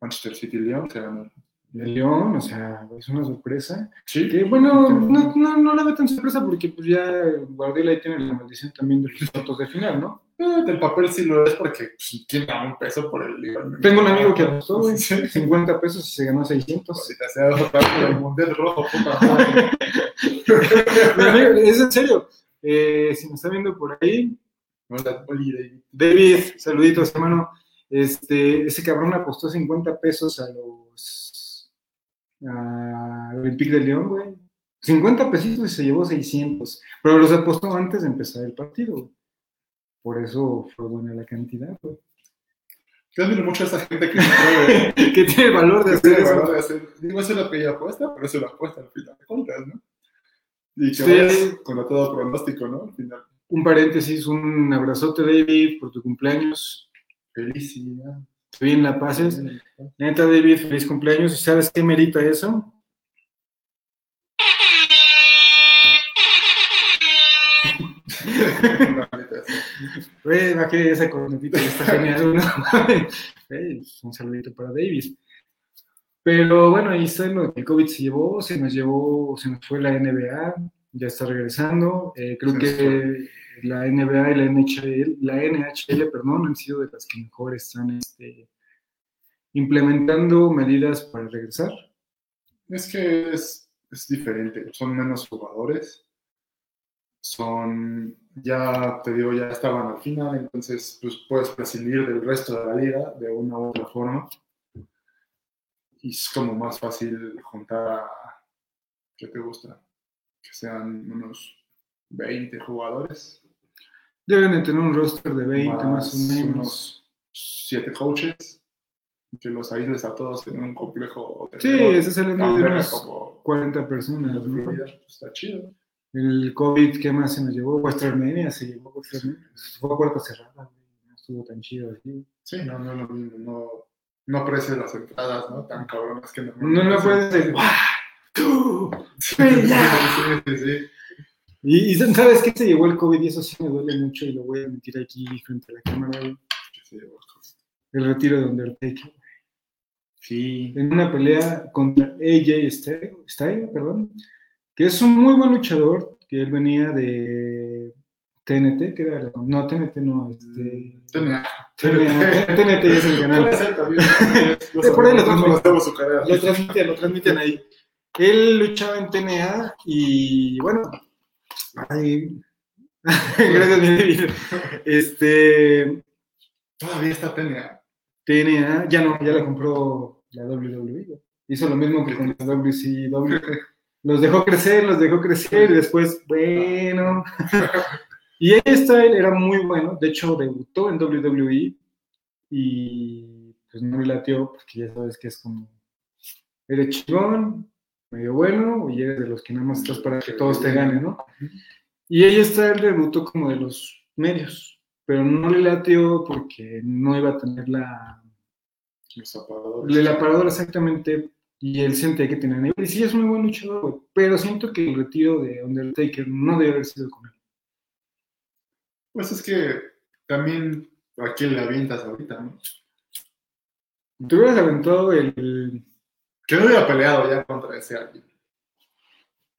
Manchester City León se ganó. El León, o sea, es una sorpresa. Sí. Que bueno, no, no, no la veo tan sorpresa porque pues ya Guardiola ahí tiene la maldición también de los cuartos de final, ¿no? Eh, del papel sí lo es porque pues, ¿quién da un peso por el León? Tengo un amigo que apostó, güey, Sí. 50 pesos y se ganó 600. Si te sea otra vez el mundial rojo, puta madre. Mi amigo, es en serio. Eh, si me está viendo por ahí, Hola, David. David, saluditos, hermano. Este, ese cabrón apostó 50 pesos a los a Olympique de León, güey. 50 pesitos y se llevó 600. Pero los apostó antes de empezar el partido, güey. Por eso fue buena la cantidad, güey. Yo admiro mucho a esa gente que que tiene el valor de hacer eso. valor de hacer. Digo, eso es lo que ella apuesta, pero eso es lo apuesta al final de cuentas, ¿no? Y que Sí. con todo pronóstico, ¿no? Al final. Un paréntesis, un abrazote, David, por tu cumpleaños. Felicidad. Bien la pases. Neta, David, feliz cumpleaños. ¿Y sabes qué merita eso? Va que esa cornetita está genial, ¿no? Un saludito para Davis. Pero bueno, ahí está lo que el COVID se llevó, se nos llevó, se nos fue la NBA, ya está regresando. Eh, creo que la NBA y la NHL, la NHL, perdón, han sido de las que mejor están este, implementando medidas para regresar. Es que es, es diferente. Son menos jugadores. Son, ya te digo, ya estaban al final, entonces pues puedes prescindir del resto de la liga de una u otra forma. Y es como más fácil juntar a, ¿qué te gusta? Que sean unos 20 jugadores, Deben de tener un roster de 20 más, o menos. unos 7 coaches, que los aísles a todos en un complejo. Sí, ese es el tan de unos como 40 personas. ¿no? Florida, pues, está chido. El COVID, ¿qué más se nos llevó? WrestleMania se llevó WrestleMania. Fue a puerta cerrada, no estuvo tan chido así. Sí, no, no lo mismo, no, no aprecias las entradas, ¿no? Tan cabronas que No, no se- puedes decir, ¡One, two, Sí, three, ya! sí, sí, sí. Y, y ¿sabes qué? Se llevó el COVID y eso sí me duele mucho y lo voy a admitir aquí frente a la cámara, güey. El retiro de Undertaker. Sí. En una pelea contra AJ Styles, perdón, que es un muy buen luchador, que él venía de TNT, que era, no, TNT no, este... Tenía. TNT, TNT es el canal. Por ahí. Lo transmiten, lo transmiten ahí. Él luchaba en TNA y bueno, ay, gracias David. Este, Todavía está Tenía. TNA ya no, ya la compró la WWE. Hizo lo mismo que con la WCW. Los dejó crecer, los dejó crecer y después, bueno. Y Style era muy bueno, de hecho debutó en WWE y pues no me latió porque ya sabes que es como, eres chingón, medio bueno y eres de los que nada más estás para que todos te ganen, ¿no? Y ella Style debutó como de los medios, pero no le latió porque no iba a tener la, Los apagadores. el aparador exactamente y él sentía que tenía nivel. Y sí, es muy buen luchador, pero siento que el retiro de Undertaker no debe haber sido con él. Pues es que también a quién le avientas ahorita, ¿no? Te hubieras aventado el. Que no hubiera peleado ya contra ese alguien.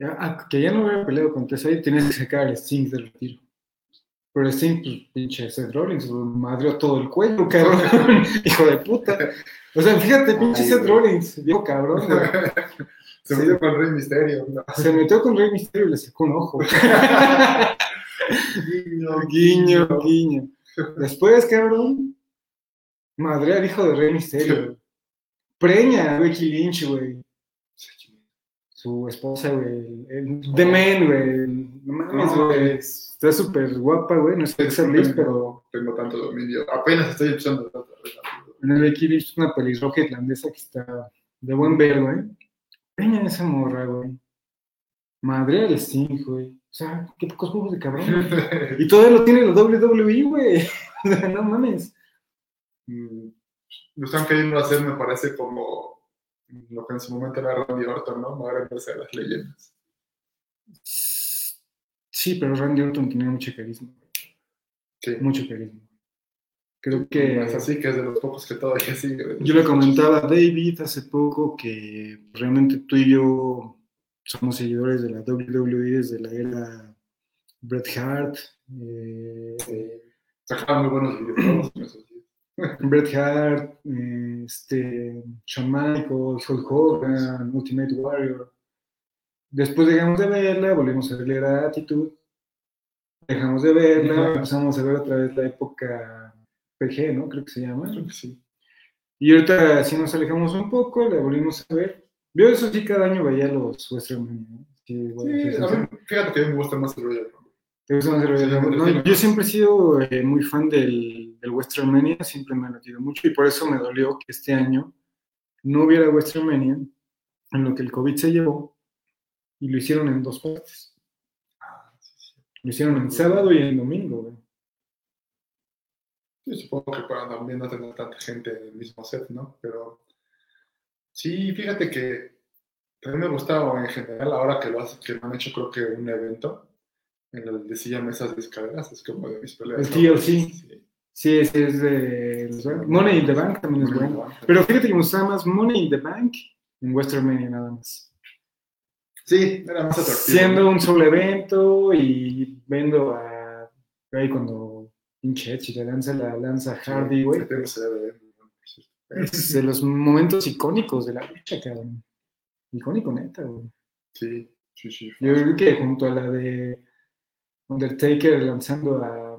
ah, que ya no hubiera peleado con Tessa ahí, tenías que sacar el Sting del retiro. Pero el Sting, pues, pinche Seth Rollins, güey, madreó todo el cuello, cabrón. Hijo de puta. O sea, fíjate, pinche Seth. Rollins, viejo cabrón. Se Sí. metió con Rey Misterio. ¿no? Se metió con Rey Mysterio y le sacó un ojo. Guiño, guiño, guiño. Después, cabrón, madre al hijo de Rey Mysterio. Güey. Preña Becky Lynch, güey. Su esposa, güey. The Man, güey. No mames, güey. güey. Está súper guapa, güey. No es Alexa Bliss, pero Tengo tanto dominio. Apenas estoy empezando Becky Lynch es una pelirroja irlandesa que está de buen ver, güey. Preña a esa morra, güey. Madre al Sting, güey. O sea, qué pocos juegos de cabrón. güey. Y todavía lo tiene la WWE, güey. No mames. Mm, Lo están queriendo hacer, me parece, como lo que en su momento era Randy Orton, ¿no? Madre de las leyendas. Sí, pero Randy Orton tenía mucho carisma. Sí. Mucho carisma. Creo Es que así que es de los pocos que todavía sigue. yo le comentaba a David hace poco que realmente tú y yo somos seguidores de la WWE desde la era Bret Hart, eh, Sí. Sacaban muy buenos días. Bret Hart, eh, este, Shawn Michaels, Hulk Hogan, Ultimate Warrior. Después dejamos de verla, volvimos a ver la era Attitude, dejamos de verla, empezamos a ver otra vez la época PG, ¿no? Creo que se llama. Creo que sí. Y ahorita sí nos alejamos un poco, la volvimos a ver. Yo eso sí cada año veía los Western. Sí, bueno, sí, Sí, sí, a mí, fíjate que a mí me gusta más el Royal. Yo siempre he sido eh, muy fan del, del Western Mania, siempre me ha latido mucho y por eso me dolió que este año no hubiera Western Mania, en lo que el COVID se llevó y lo hicieron en dos partes. Lo hicieron en sábado y en domingo, güey. Sí, supongo que para también no tener tanta gente en el mismo set, ¿no? Pero sí, fíjate que también me gustaba en general, ahora que lo, que lo han hecho, creo que un evento en el de silla mesas de escaleras, es como de mis peleas. El favoritas. TLC. Sí. Sí, ese es de. Money in the Bank también es bueno. Pero fíjate que me gustaba más Money in the Bank en Western Mania nada más. Sí, era más atractivo. Siendo un solo evento y viendo a ahí cuando pinche Edge le lanza la lanza Hardy, güey. Es de los momentos icónicos de la lucha, cabrón. Icónico neta, güey. Sí, sí, sí. Yo creo que junto a la de Undertaker lanzando a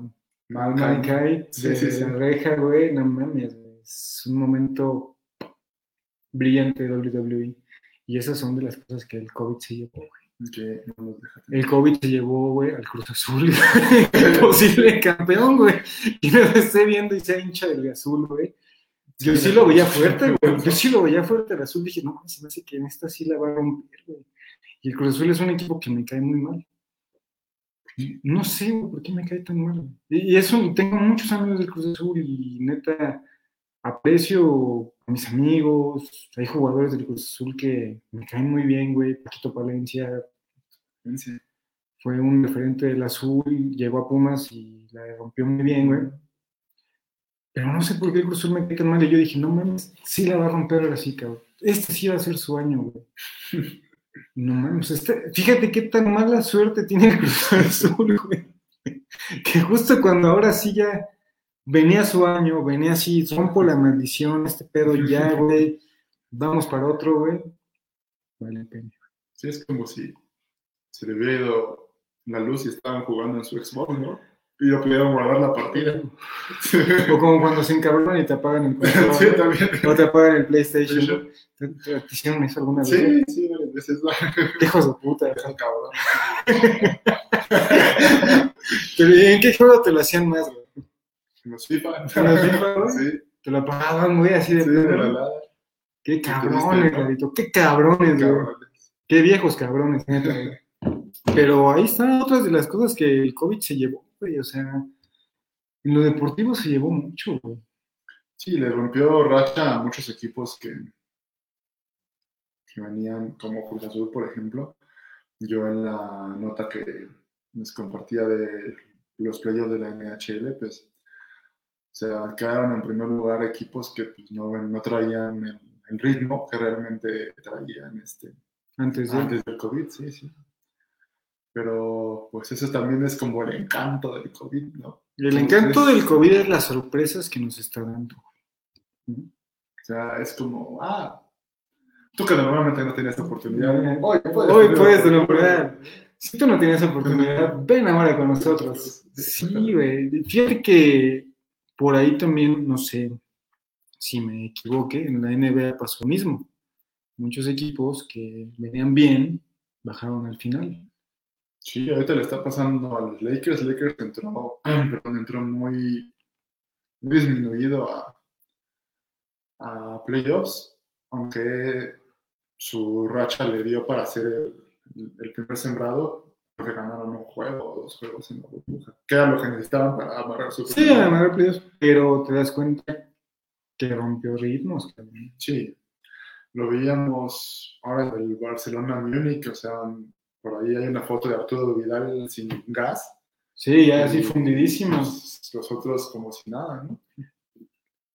Mankind. Mankind Sí, de sí, sí. la reja, güey, no mames, güey, es un momento brillante de WWE. Y esas son de las cosas que el COVID se llevó, güey. Que no nos deja tener. El COVID se llevó, güey, al Cruz Azul, posible campeón, güey. Y me lo esté viendo y sea hincha del azul, güey. Yo sí lo veía fuerte, güey. Yo sí lo veía fuerte el azul. Dije, no, se me hace que en esta sí la va a romper, güey. Y el Cruz Azul es un equipo que me cae muy mal. No sé, por qué me cae tan mal. Y eso, tengo muchos amigos del Cruz Azul y neta aprecio a mis amigos. Hay jugadores del Cruz Azul que me caen muy bien, güey. Paquito Palencia, fue un referente del azul, llegó a Pumas y la rompió muy bien, güey. Pero no sé por qué el Cruz Azul me cae tan mal. Y yo dije, no mames, sí la va a romper ahora sí, cabrón. Este sí va a ser su año, güey. No mames, este- fíjate qué tan mala suerte tiene el Cruz Azul, güey. Que justo cuando ahora sí ya venía su año, venía así, rompo la maldición, este pedo ya, güey. Vamos para otro, güey. Vale pena. Sí, es como si se le hubiera ido la luz y estaban jugando en su Xbox, ¿no? Y no pudieron guardar la partida. O como cuando se encabronan y te apagan el sí, también. O te apagan el PlayStation. Sí, ¿Te, te- te hicieron eso alguna vez? Sí, sí, veces. ¿no? Qué hijos de puta. Es un cabrón. Pero ¿y en qué juego te lo hacían más, güey? En los FIFA. ¿En los FIFA, güey? Sí, Te lo apagaban, güey, así de sí, de la. Qué cabrones. Ladito. Qué cabrones, güey. Cabrones. Qué viejos cabrones, neta. Pero ahí están otras de las cosas que el COVID se llevó, güey. O sea, en lo deportivo se llevó mucho, güey. Sí, le rompió racha a muchos equipos que, que venían, como Cruz Azul, por ejemplo. Yo en la nota que les compartía de los playoffs de la NHL, pues, o sea, quedaron en primer lugar equipos que pues, no, no traían el, el ritmo que realmente traían este, Antes de. antes del COVID, sí, sí. Pero, pues, eso también es como el encanto del COVID, ¿no? El encanto del COVID es las sorpresas que nos está dando. O sea, es como, ah, tú que normalmente no tenías oportunidad, hoy puedes, Hoy tener puedes oportunidad. nombrar. Si tú no tienes oportunidad, ven ahora con nosotros. Sí, güey. Fíjate que por ahí también, no sé si me equivoqué, en la NBA pasó lo mismo. Muchos equipos que venían bien bajaron al final. Sí, ahorita le está pasando a los Lakers. Lakers entró, perdón, entró muy, muy disminuido a, a playoffs, aunque su racha le dio para ser el, el primer sembrado, porque ganaron un juego o dos juegos en la burbuja, que era lo que necesitaban para amarrar su Sí, a ganar playoffs, pero te das cuenta que rompió ritmos. cabrón. Sí, lo veíamos ahora del Barcelona Múnich, o sea, por ahí hay una foto de Arturo Vidal sin gas. Sí, ya así fundidísimos. Los, los otros como si nada, ¿no?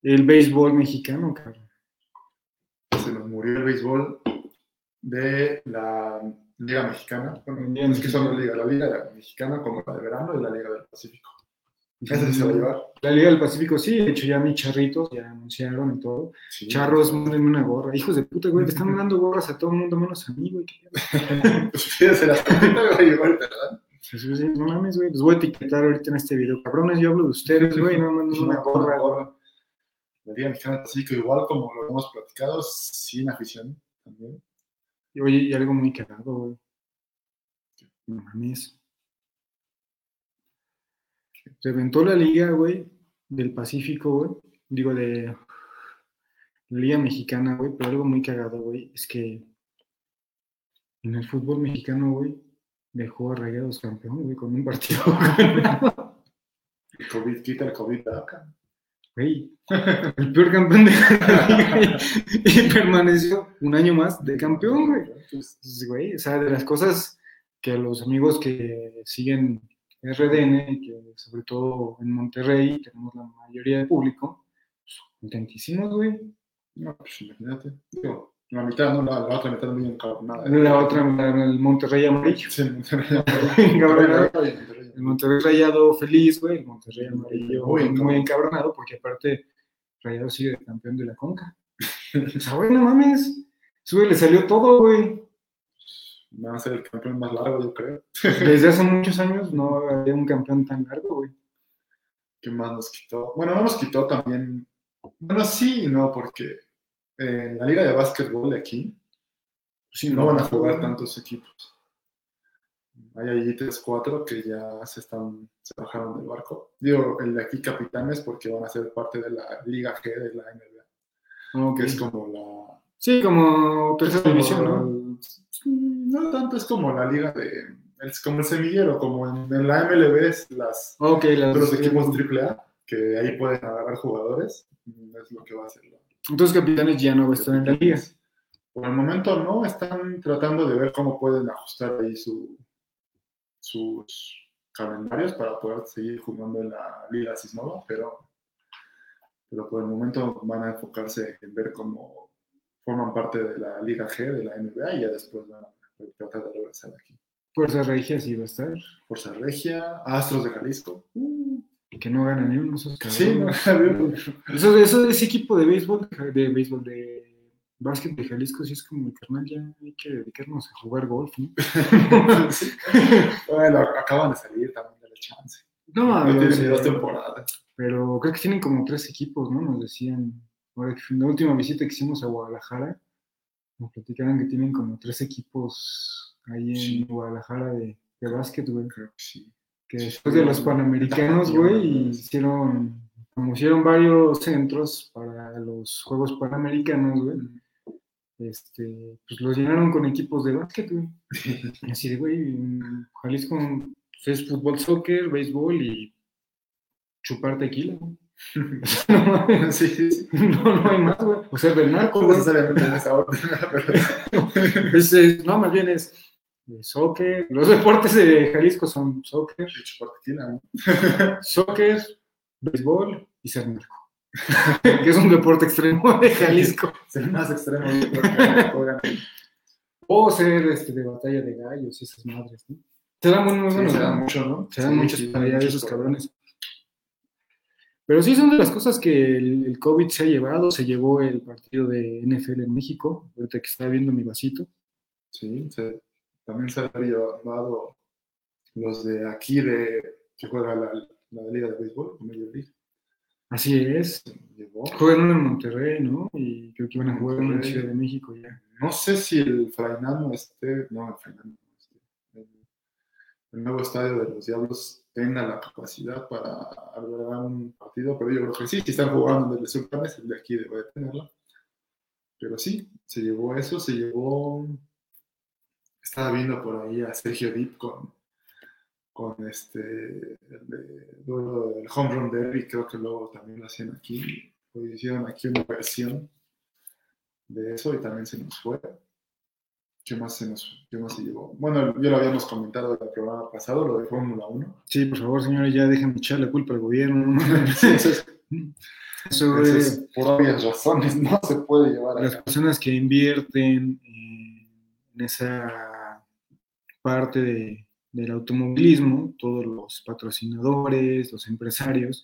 El béisbol mexicano, cabrón. Se nos murió el béisbol de la Liga Mexicana. Bueno, es que son Mexicana. la Liga, la Liga Mexicana como la de verano y la Liga del Pacífico. Esa se va a llevar. La Liga del Pacífico, sí, de hecho ya mis charritos ya anunciaron y todo. Sí. Charros, mándenme una gorra. Hijos de puta, güey, le están dando gorras a todo el mundo menos a mí, güey. Pues fíjense, la me va a llevar, ¿verdad? No mames, güey, los voy a etiquetar ahorita en este video. Cabrones, yo hablo de ustedes, güey, no manden una gorra. güey. La Liga Mexicana del Pacífico, igual como lo hemos platicado, sin afición también. Y oye, y algo muy cagado, güey. No mames. Reventó la liga, güey, del Pacífico, güey. Digo, de la Liga Mexicana, güey, pero algo muy cagado, güey, es que en el fútbol mexicano, güey, dejó a Rayados campeón, güey, con un partido COVID quita el COVID acá. Güey, el peor campeón de la liga y, y permaneció un año más de campeón, güey. Entonces, güey, o sea, de las cosas que a los amigos que siguen RDN, que sobre todo en Monterrey tenemos la mayoría de público, pues, contentísimos, güey. No, pues imagínate. Digo, la mitad, no, la, la otra mitad muy encabronada. La otra, la- el Monterrey amarillo. Sí, Monterrey. Encabronado. El Monterrey rayado feliz, güey. El Monterrey amarillo Muy muy, encabronado. porque aparte Rayado sigue de campeón de la Conca. O sea, güey, no mames. Güey le salió todo, güey. van a ser el campeón más largo, yo creo. Desde hace muchos años no había un campeón tan largo, güey. ¿Qué más nos quitó? Bueno, no nos quitó también. Bueno, sí y no, porque en la liga de básquetbol de aquí Sí, no van a jugar tantos equipos. Hay allí 3, 4 que ya se están, se bajaron del barco. Digo, el de aquí capitanes porque van a ser parte de la Liga G de la NBA, Ok. que es como la... Sí, como tercera división, ¿no? No tanto, es como la liga de... Es como el semillero, como en, en la MLB es las, Ok, las, los equipos AAA, que ahí pueden agarrar jugadores, es lo que va a hacer Entonces Capitanes ya no estar en la liga. Por el momento no, están tratando de ver cómo pueden ajustar ahí su, sus calendarios para poder seguir jugando en la Liga Cisnova, pero, pero por el momento van a enfocarse en ver cómo forman parte de la Liga G de la NBA y ya después van a tratar de regresar aquí. Fuerza Regia sí va a estar. Fuerza Regia, Astros de Jalisco. Que no ganan ni uno esos Sí, no, cabrones. Eso, eso, ese equipo de béisbol, de béisbol, de básquet de Jalisco, sí es como, carnal, ya hay que dedicarnos a jugar golf, ¿no? Bueno, acaban de salir también de la chance. No, No tienen ni dos temporadas. pero creo que tienen como tres equipos, ¿no? Nos decían, ahora que la última visita que hicimos a Guadalajara, nos platicaban que tienen como tres equipos ahí en Sí. Guadalajara de, de básquet, güey. Creo que sí. que Sí, después de los Panamericanos, güey, hicieron, como hicieron varios centros para los Juegos Panamericanos, güey, este, pues los llenaron con equipos de básquet, güey. Así de, güey, Jalisco pues, es fútbol, soccer, béisbol y chupar tequila, güey. no, mames, Sí, no, no hay más, güey. O sea, del narco, No güey. necesariamente en esa orden, pero Es, es- no, más bien es eh, soccer. Los deportes de Jalisco son soccer, chupar tequila, ¿no? soccer, béisbol y ser narco. que es un deporte extremo de Jalisco. Ser más extremo. O ser este, de batalla de gallos y esas madres, ¿no? Se dan muy, muy Sí, se da ¿no? mucho, ¿no? Se dan Sí, muchas sí, de esos cabrones. Pero sí son de las cosas que el, el COVID se ha llevado. Se llevó el partido de NFL en México, ahorita que estaba viendo mi vasito. Sí, se- también se han llevado los de aquí de que juega la, la liga de béisbol, Major League. Así es. Juegan en Monterrey, ¿no? Y creo que iban a jugar en Monterrey. Ciudad de México ya. No sé si el Frainano esté, no, el Frainano, no, este, el, el nuevo estadio de los Diablos tenga la capacidad para albergar un partido, pero yo creo que sí, si están jugando desde Sultanes, el de aquí debe de tenerla. Pero sí, se llevó eso, se llevó. Estaba viendo por ahí a Sergio Dip con, con este, el, de- del Home Run Derby, creo que luego también lo hacían aquí, o hicieron aquí una versión de eso y también se nos fue. ¿Qué más se nos qué más se llevó? Bueno, ya lo habíamos comentado en el programa pasado, lo de Fórmula 1. Sí, por favor, señores, ya déjenme echar la culpa al gobierno. ¿no? Sí, eso es- Eso eso es, por obvias razones, no se puede llevar a las cabo. personas que invierten en esa parte de- del automovilismo, todos los patrocinadores, los empresarios,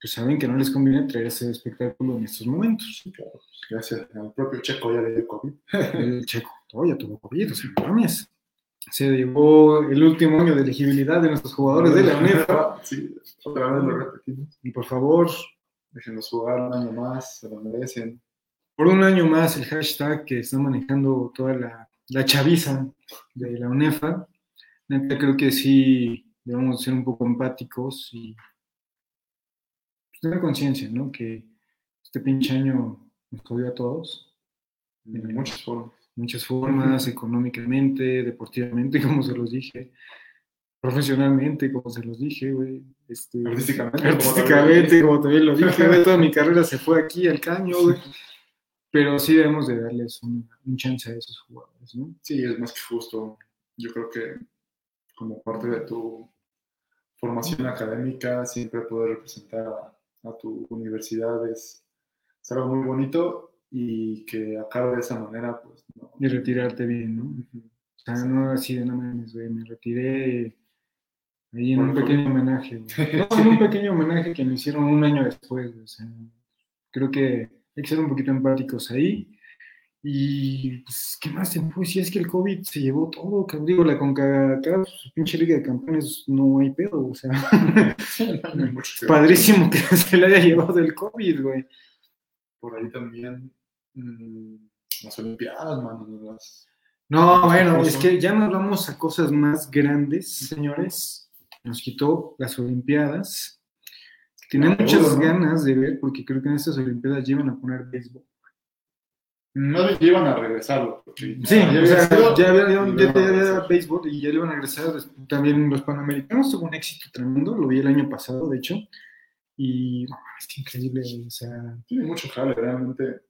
pues saben que no les conviene traer ese espectáculo en estos momentos. Claro. Gracias al propio Checo ya le dio COVID. El checo, todavía tuvo COVID, o sea, no mames. Se llevó el último año de elegibilidad de nuestros jugadores de la UNEFA. Sí, otra vez lo repetimos. Y por favor, Déjenos jugar un año más, se lo merecen. por un año más el hashtag que está manejando toda la, la chaviza de la UNEFA. Neta, creo que sí debemos ser un poco empáticos y pues, tener conciencia, ¿no? Que este pinche año nos jodió a todos, De muchas formas. muchas formas, económicamente, deportivamente, como se los dije, profesionalmente, como se los dije, güey. Este, Artísticamente, como Artísticamente, como también lo dije, toda mi carrera se fue aquí al caño, güey. Pero sí debemos de darles un, un chance a esos jugadores, ¿no? Sí, es más que justo. Yo creo que como parte de tu formación académica, siempre poder representar a, a tu universidad es, es algo muy bonito y que acabe de esa manera, pues no. Y retirarte bien, ¿no? O sea, no así de no mames, güey, me retiré ahí en un pequeño homenaje, güey. No, en un pequeño homenaje que me hicieron un año después, o sea, creo que hay que ser un poquito empáticos ahí Y, pues, ¿qué más se puede decir? Es que el COVID se llevó todo, cabrón. Digo, la CONCACAF, su pinche Liga de Campeones, no hay pedo, o sea, que padrísimo que se le haya llevado el COVID, güey. Por ahí también mm, las Olimpiadas, mano. Las... No, Pues, bueno, ¿cómo es que ya nos vamos a cosas más grandes, señores. Nos quitó las Olimpiadas. Tenía muchas ganas de ver, porque creo que en estas Olimpiadas llevan a poner béisbol. Ya iban a regresarlo. porque Sí, ya o había sea, sido, ya había, y ya, luego ya había regresar. béisbol y ya le iban a regresar. También los Panamericanos tuvo un éxito tremendo, lo vi el año pasado, de hecho. Y no, es que increíble, o sea. Tiene mucho jale, realmente.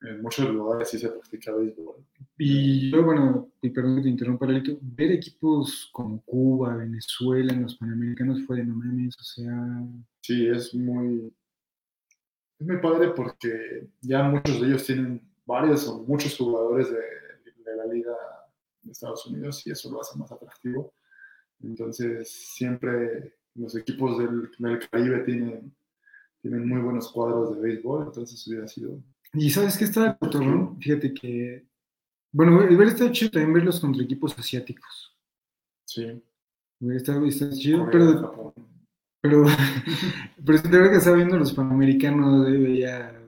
En muchos lugares sí se practica béisbol. Y yo, bueno, y perdón que te interrumpa, Lalito, ver equipos como Cuba, Venezuela, en los Panamericanos fue de no mames, o sea. Sí, es muy. Es muy padre porque ya muchos de ellos tienen varios o muchos jugadores de, de la Liga de Estados Unidos y eso lo hace más atractivo. Entonces, siempre los equipos del, del Caribe tienen, tienen muy buenos cuadros de béisbol, entonces hubiera sido. Y sabes qué está cotorrón? Fíjate que. Bueno, hubiera estado chido también verlos contra equipos asiáticos. Sí, Hubiera estado, chido, pero. Pero, pero de verdad que estaba viendo los panamericanos, veía,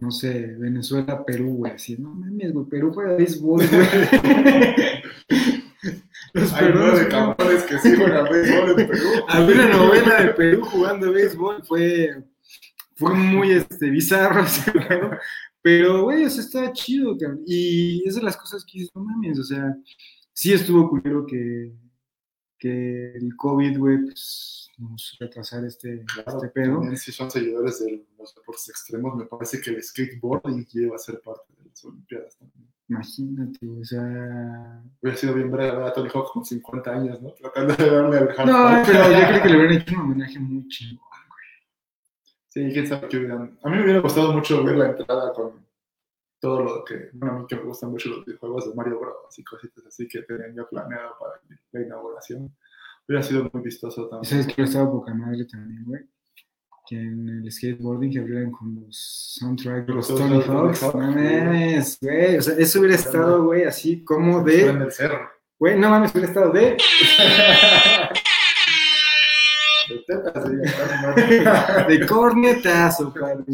no sé, Venezuela, Perú, güey, así, no mames, güey, Perú juega béisbol, güey. Los Hay peruanos nueve campeones que sí juegan béisbol en Perú. Había una novela de Perú jugando béisbol, fue, fue muy este, bizarro pero, güey, o sea, estaba chido, cabrón. Y es de las cosas que dices, no mames, o sea, sí estuvo culero que, que el COVID, güey, pues, nos retrasara este, Claro, este pedo. también si son seguidores de los deportes extremos, me parece que el skateboarding lleva a ser parte de las Olimpiadas también. Imagínate, o sea. Hubiera sido bien ver a Tony Hawk con 50 años, ¿no? Tratando de darle al No, pero yo creo que le hubieran hecho un homenaje muy chingón. Sí, quién sabe qué hubieran. A mí me hubiera gustado mucho ver la entrada con todo lo que. Bueno, a mí que me gustan mucho los videojuegos de Mario Bros. y cositas así que tenían ya planeado para la inauguración. Hubiera sido muy vistoso también. sabes que estaba poca madre también, güey. Que en el skateboarding que abrieran con los soundtracks de los Los Tony Hawks. Hawk, No mames, güey. O sea, eso hubiera estado, güey, así como de. el cerro. Güey, no mames, hubiera estado de. De tetas, sí, de cornetazo, padre.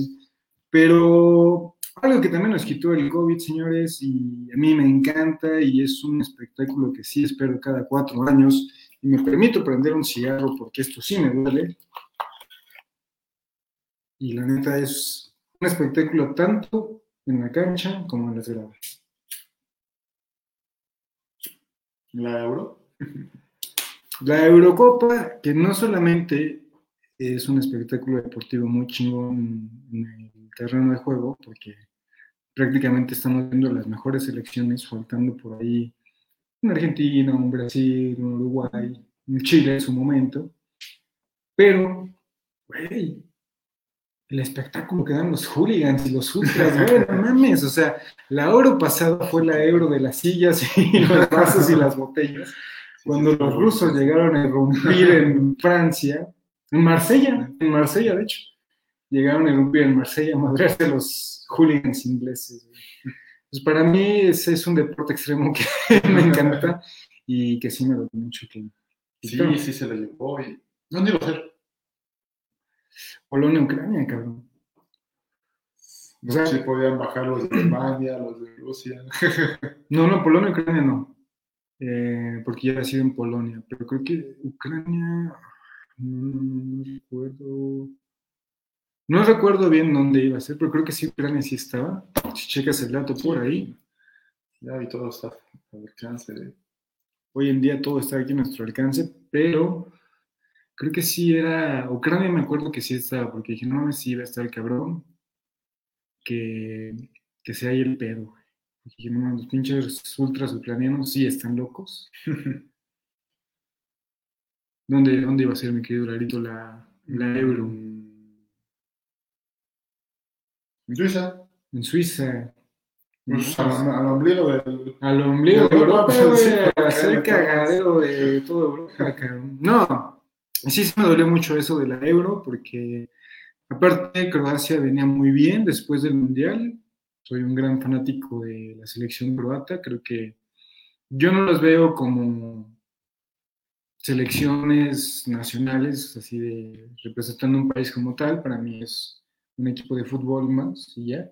Pero algo que también nos quitó el COVID, señores, y a mí me encanta y es un espectáculo que sí espero cada cuatro años. Y me permito prender un cigarro porque esto sí me duele. Y la neta es un espectáculo tanto en la cancha como en las gradas. La Euro. La Eurocopa, que no solamente es un espectáculo deportivo muy chingón en el terreno de juego, porque prácticamente estamos viendo las mejores selecciones, faltando por ahí un Argentina, un Brasil, un Uruguay, un Chile en su momento. Pero, güey, el espectáculo que dan los hooligans y los ultras, güey, no mames. O sea, la Euro pasada fue la Euro de las sillas y los vasos y las botellas. Cuando los rusos llegaron a irrumpir en Francia, en Marsella, en Marsella, de hecho, llegaron a irrumpir en Marsella a madrearse los hooligans ingleses. Pues para mí ese es un deporte extremo que me encanta y que sí me duele mucho que Sí, Claro. sí se lo llevó. Y... ¿Dónde iba a ser? Polonia, Ucrania, cabrón. O sea, Sí podían bajar los de Alemania, los de Rusia. No, no, Polonia, Ucrania no. Eh, porque ya ha sido en Polonia. Pero creo que Ucrania. No, no recuerdo. No recuerdo bien dónde iba a ser, pero creo que sí, Ucrania sí estaba. Si checas el dato por ahí. Ya, y todo está al alcance de... Hoy en día todo está aquí a nuestro alcance, pero creo que sí era. Ucrania me acuerdo que sí estaba, porque dije, no mames, sí iba a estar el cabrón. Que, que sea ahí el pedo, dije, no mames, los pinches ultras ucranianos sí están locos. ¿Dónde, ¿Dónde iba a ser, mi querido Larito, la, la Euro? En Suiza. En Suiza. Pues, al, al ombligo del... Al ombligo de Europa, güey, hacer cagadero de toda Europa, cabrón. No, sí se me dolió mucho eso de la Euro, porque aparte Croacia venía muy bien después del Mundial, soy un gran fanático de la selección croata. Creo que yo no los veo como selecciones nacionales, así de representando un país como tal. Para mí es un equipo de fútbol más y ya.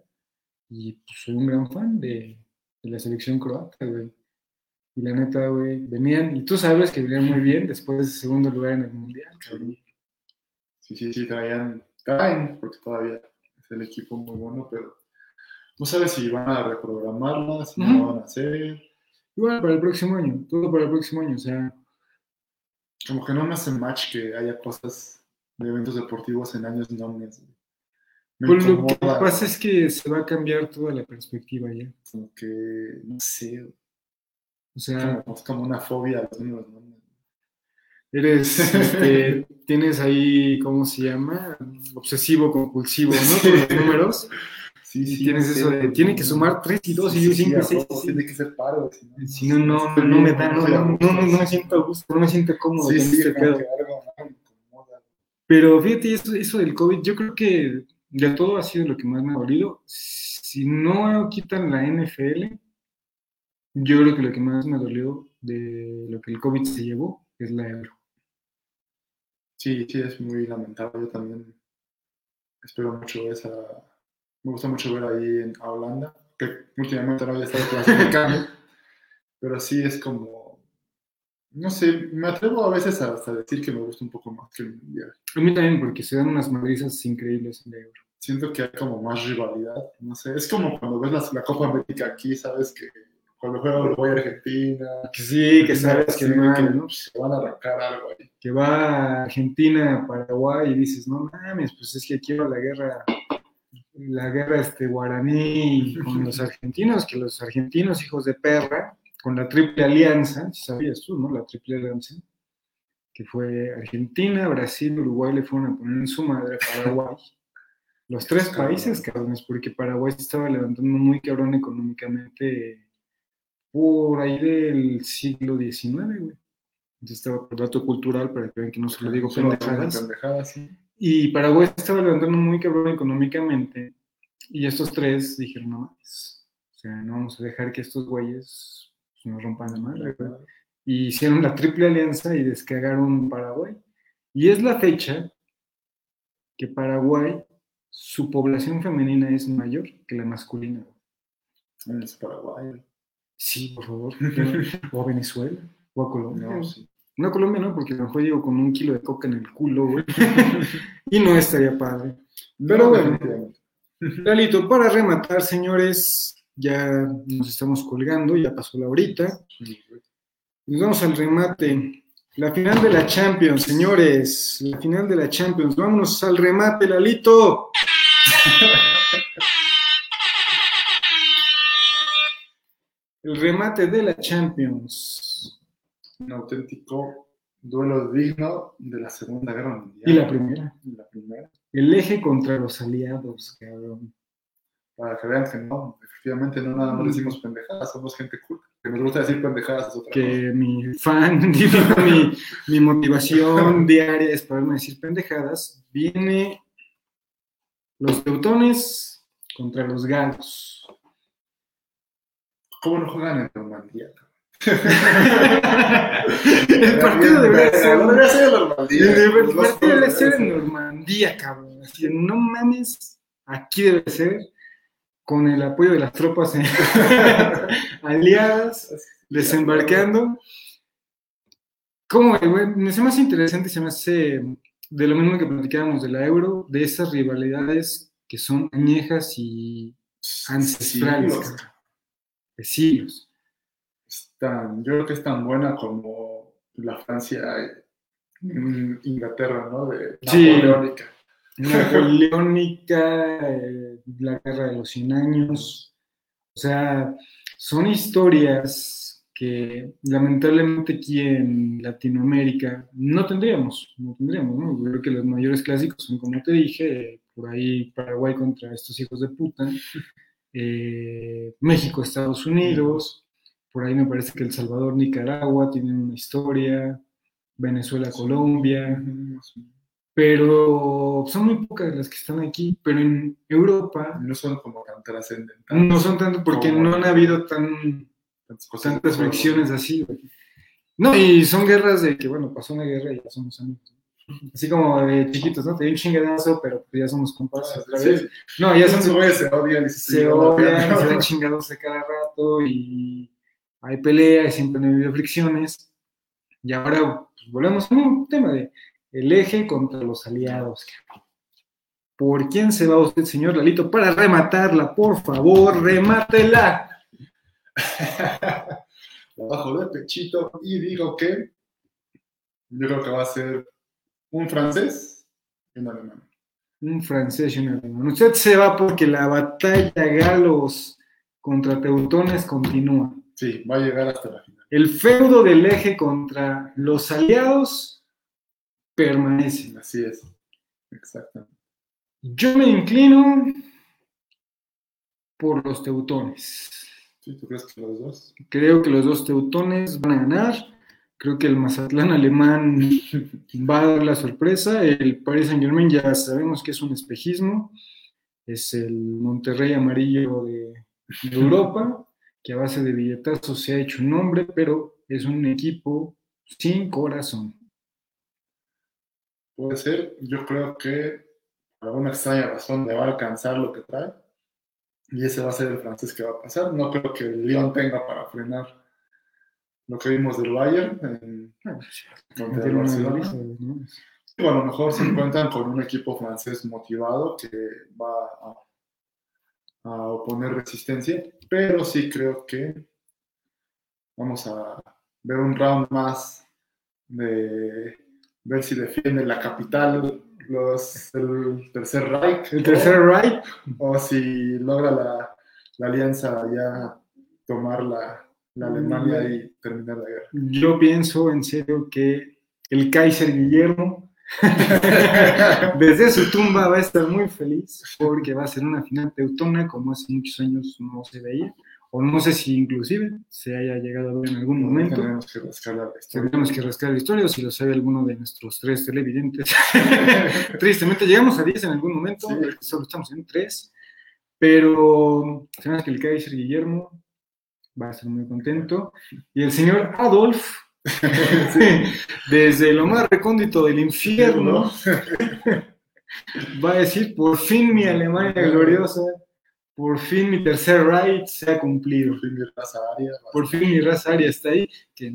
Y pues, soy un gran fan de, de la selección croata, güey. Y la neta, güey, venían, y tú sabes que venían muy bien después de segundo lugar en el mundial, cabrón. Sí, sí, sí, traían, traen, porque todavía es el equipo muy bueno, pero no sabes si van a reprogramarlas, si Ujú. no van a hacer. Igual para el próximo año, todo para el próximo año, o sea, Como que no me hace match que haya cosas de eventos deportivos en años nones. Me pues lo que pasa es que se va a cambiar toda la perspectiva ya. como que, no sé, O sea, como, es como una fobia a los números, ¿no? eres, este, tienes ahí, ¿cómo se llama? Obsesivo compulsivo, ¿no? Con los números. Sí, sí, tienes sé, eso de, tiene que sumar 3 y 2 y yo 5 y 6. Tiene que ser paro. Si no, no, no, no, no me da, no, no, no, no me siento a gusto, no me siento cómodo Sí, con sí, este pedo. Pero fíjate, eso, eso del COVID, yo creo que de todo ha sido lo que más me ha dolido. Si no quitan la NFL, yo creo que lo que más me dolió de lo que el COVID se llevó es la euro. Sí, sí, es muy lamentable. También espero mucho esa. Me gusta mucho ver ahí en, Holanda, que últimamente no había estado clasificando, pero sí es como. No sé, me atrevo a veces hasta decir que me gusta un poco más que el mundial. A mí también, porque se dan unas madrizas increíbles en euro. Siento que hay como más rivalidad, no sé. Es como cuando ves la, la Copa América aquí, sabes que cuando juega Uruguay Argentina, Que sí, que sabes que, que ¿no? se van a arrancar algo ahí. que va a Argentina, Paraguay y dices, no mames, pues es que va la guerra, la guerra este, guaraní con los argentinos, que los argentinos, hijos de perra, con la triple alianza, si sabías tú, ¿no? La triple alianza, que fue Argentina, Brasil, Uruguay le fueron a poner en su madre a Paraguay. Los tres países, cabrones, porque Paraguay se estaba levantando muy cabrón económicamente por ahí del siglo XIX, güey. Entonces estaba por dato cultural para que vean que no se lo digo pendejadas. pendejadas, sí. Y Paraguay se estaba levantando muy cabrón económicamente. Y estos tres dijeron, no mames. O sea, no vamos a dejar que estos güeyes pues, nos rompan la madre. güey". Y hicieron la triple alianza y descargaron Paraguay. Y es la fecha que Paraguay, su población femenina es mayor que la masculina. Es Paraguay. Sí, por favor. O a Venezuela, o a Colombia. No, sí. No a Colombia, no, porque a lo mejor llego con un kilo de coca en el culo, güey. y no estaría padre. Pero No, bueno. Lalito, para rematar, señores, ya nos estamos colgando, ya pasó la horita. Nos vamos al remate. La final de la Champions, señores. La final de la Champions. Vámonos al remate, Lalito. El remate de la Champions. Un auténtico duelo digno de la Segunda Guerra Mundial. Y la primera. La primera. El eje contra los aliados, cabrón. Para que vean que no, efectivamente no nada más decimos pendejadas, somos gente cool. Que nos gusta decir pendejadas es otra cosa. que mi fan, mi, mi motivación diaria es poderme decir pendejadas, viene los teutones contra los galos. ¿Cómo no juegan en Normandía? El partido debería ser, Debería ser en Normandía. el partido debe ser en Normandía, cabrón. Así, no mames, aquí debe ser con el apoyo de las tropas aliadas. desembarcando. ¿Cómo, güey? Me hace más interesante, se me hace de lo mismo que platicábamos de la euro, de esas rivalidades que son añejas y ancestrales, Siglos. de siglos. Es tan- yo creo que es tan buena como la Francia en Inglaterra, ¿no? De Sí. Napoleónica. Napoleónica, eh, la guerra de los 100 años. O sea, son historias que lamentablemente aquí en Latinoamérica no tendríamos, no tendríamos, ¿no? Creo que los mayores clásicos son, como te dije, por ahí Paraguay contra estos hijos de puta, eh, México, Estados Unidos, por ahí me parece que El Salvador, Nicaragua tienen una historia, Venezuela, Colombia, pero son muy pocas las que están aquí, pero en Europa No son como tan trascendentales. no son tanto porque Como- no han habido tan tantas fricciones así. No, y son guerras de que, bueno, pasó una guerra y ya somos amigos. Así como de chiquitos, ¿no? Te di un chingadazo, pero pues ya somos compas otra Sí, vez. No, ya son güeyes se odian y se odian, se dan chingados de cada rato y hay peleas, siempre han habido fricciones. Y ahora pues, volvemos a un tema de el eje contra los aliados. ¿Por quién se va usted, señor Lalito, para rematarla? Por favor, remátela. La bajo de pechito y digo que yo creo que va a ser un francés y un alemán. Un francés y un alemán. Usted se va porque la batalla galos contra teutones continúa. Sí, va a llegar hasta la final. El feudo del eje contra los aliados permanece. Así es. Exactamente. Yo me inclino por los teutones. ¿Sí? ¿Tú crees que los dos? Creo que los dos teutones van a ganar. Creo que el Mazatlán alemán va a dar la sorpresa. El Paris Saint Germain ya sabemos que es un espejismo. Es el Monterrey amarillo de, de Europa, que a base de billetazos se ha hecho un nombre, pero es un equipo sin corazón. Puede ser. Yo creo que por alguna extraña razón le va a alcanzar lo que trae. Y ese va a ser el francés que va a pasar. No creo que el Lyon tenga para frenar lo que vimos del Bayern en, contra el Barcelona. O a lo mejor se encuentran con un equipo francés motivado que va a, a oponer resistencia, pero sí creo que vamos a ver un round más de ver si defiende la capital los, el tercer Reich. El tercer right, o, si logra la, la alianza ya tomar la, la Alemania y terminar la guerra. yo pienso en serio que el Kaiser Guillermo desde su tumba va a estar muy feliz porque va a ser una final teutona como hace muchos años no se veía, o no sé si inclusive se haya llegado a ver en algún momento. Tenemos que rascar la historia. Tendremos que rascar la historia o si lo sabe alguno de nuestros tres televidentes. Tristemente, llegamos a 10 en algún momento, Sí. solo estamos en 3, pero se me hace que el Kaiser Guillermo va a estar muy contento. Y el señor Adolf, desde lo más recóndito del infierno, va a decir, por fin mi Alemania gloriosa, por fin mi tercer right se ha cumplido. Por fin mi raza aria. Por fin mi raza aria está ahí, que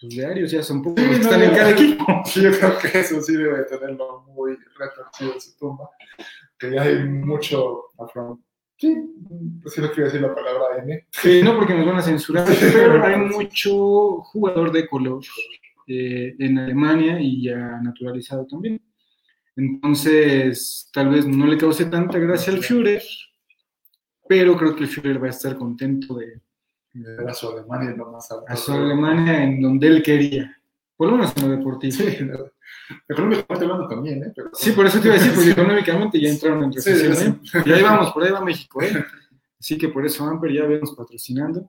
los de Arios ya son pocos Sí, los que no, están en cada equipo. Sí, yo creo que eso sí debe tenerlo muy retorcido en su tumba. Que ya hay mucho afro. Sí, pues sí, no quiero decir la palabra N. Eh, no porque nos van a censurar, pero hay mucho jugador de color eh, en Alemania y ya naturalizado también. Entonces, tal vez no le cause tanta gracia al Führer, pero creo que el Führer va a estar contento de De ver a su Alemania en lo más alto. a su Alemania en donde él quería, por lo menos en lo deportivo. Sí, económicamente hablando también, ¿eh? Pero, Sí, por eso te iba a decir, porque económicamente ya entraron en Sí, recesión, sí. ¿eh? Y ahí vamos, por ahí va México, ¿eh? Así que por eso Amper ya vemos patrocinando,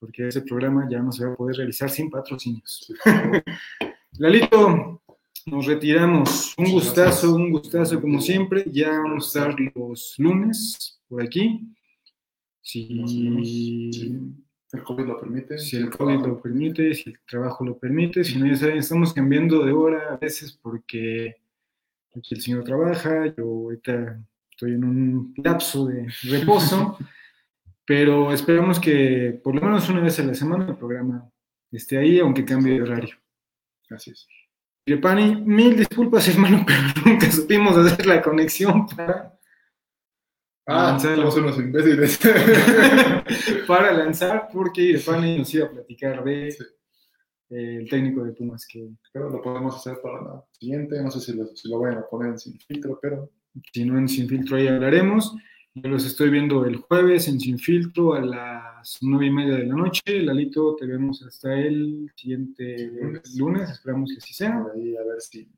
porque ese programa ya no se va a poder realizar sin patrocinios. Sí. Lalito, nos retiramos. Un gustazo, gracias. un gustazo como siempre. Ya vamos a estar los lunes por aquí. Si, el COVID lo permite. si el COVID lo permite, si el trabajo lo permite, si no, ya saben, estamos cambiando de hora a veces porque aquí el señor trabaja, yo ahorita estoy en un lapso de reposo, pero esperamos que por lo menos una vez a la semana el programa esté ahí, aunque cambie de horario. Así es. Irepani, mil disculpas, hermano, pero nunca supimos hacer la conexión para, Ah, somos unos imbéciles. para lanzar, porque Irepani nos iba a platicar de Sí. eh, el técnico de Pumas que pero lo podemos hacer para la siguiente. No sé si lo, si lo vayan a poner en sin filtro, pero si no en Sin Filtro ahí hablaremos. Yo los estoy viendo el jueves en Sin Filtro a las nueve y media de la noche. Lalito, te vemos hasta el siguiente Lunes. lunes, esperamos que así sea. por ahí a ver si.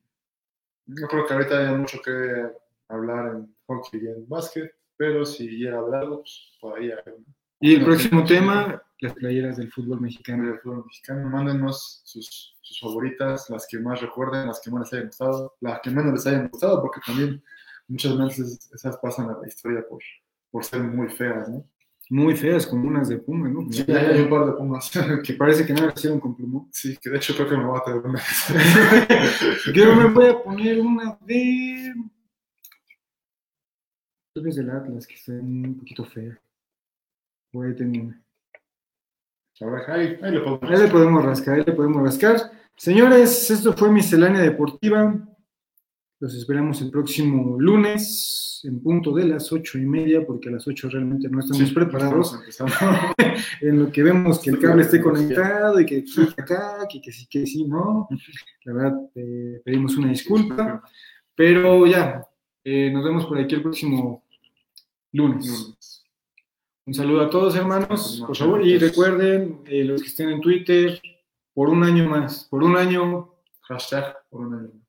No creo que ahorita haya mucho que hablar en hockey y en básquet, pero si llega a hablar, pues por ahí hay una, Y el próximo sí. tema, las playeras del fútbol mexicano. el fútbol mexicano, mándenos sus, sus favoritas, las que más recuerden, las que más les hayan gustado, las que menos les hayan gustado, porque también muchas veces esas pasan a la historia por, por ser muy feas, ¿no? Muy feas, como unas de Puma, ¿no? Sí, hay, hay un par de pumas. Que parece que no las hicieron con plumón. Sí, que de hecho creo que me voy a tener una. Yo me voy a poner una de. Creo que es del Atlas, que está un poquito fea. Por ahí tengo una. A ahí, ahí lo podemos. Ahí le podemos rascar, ahí le podemos rascar. Señores, esto fue Miscelánea Deportiva. Los esperamos el próximo lunes en punto de las ocho y media, porque a las ocho realmente no estamos Sí, preparados. estamos. En lo que vemos que el cable esté conectado y que que acá, que, que sí, que sí, no. La verdad, eh, pedimos una disculpa. Pero ya, eh, nos vemos por aquí el próximo lunes. Lunes. Un saludo a todos, hermanos, por favor. Y recuerden, eh, los que estén en Twitter, por un año más, por un año Hashtag por un año.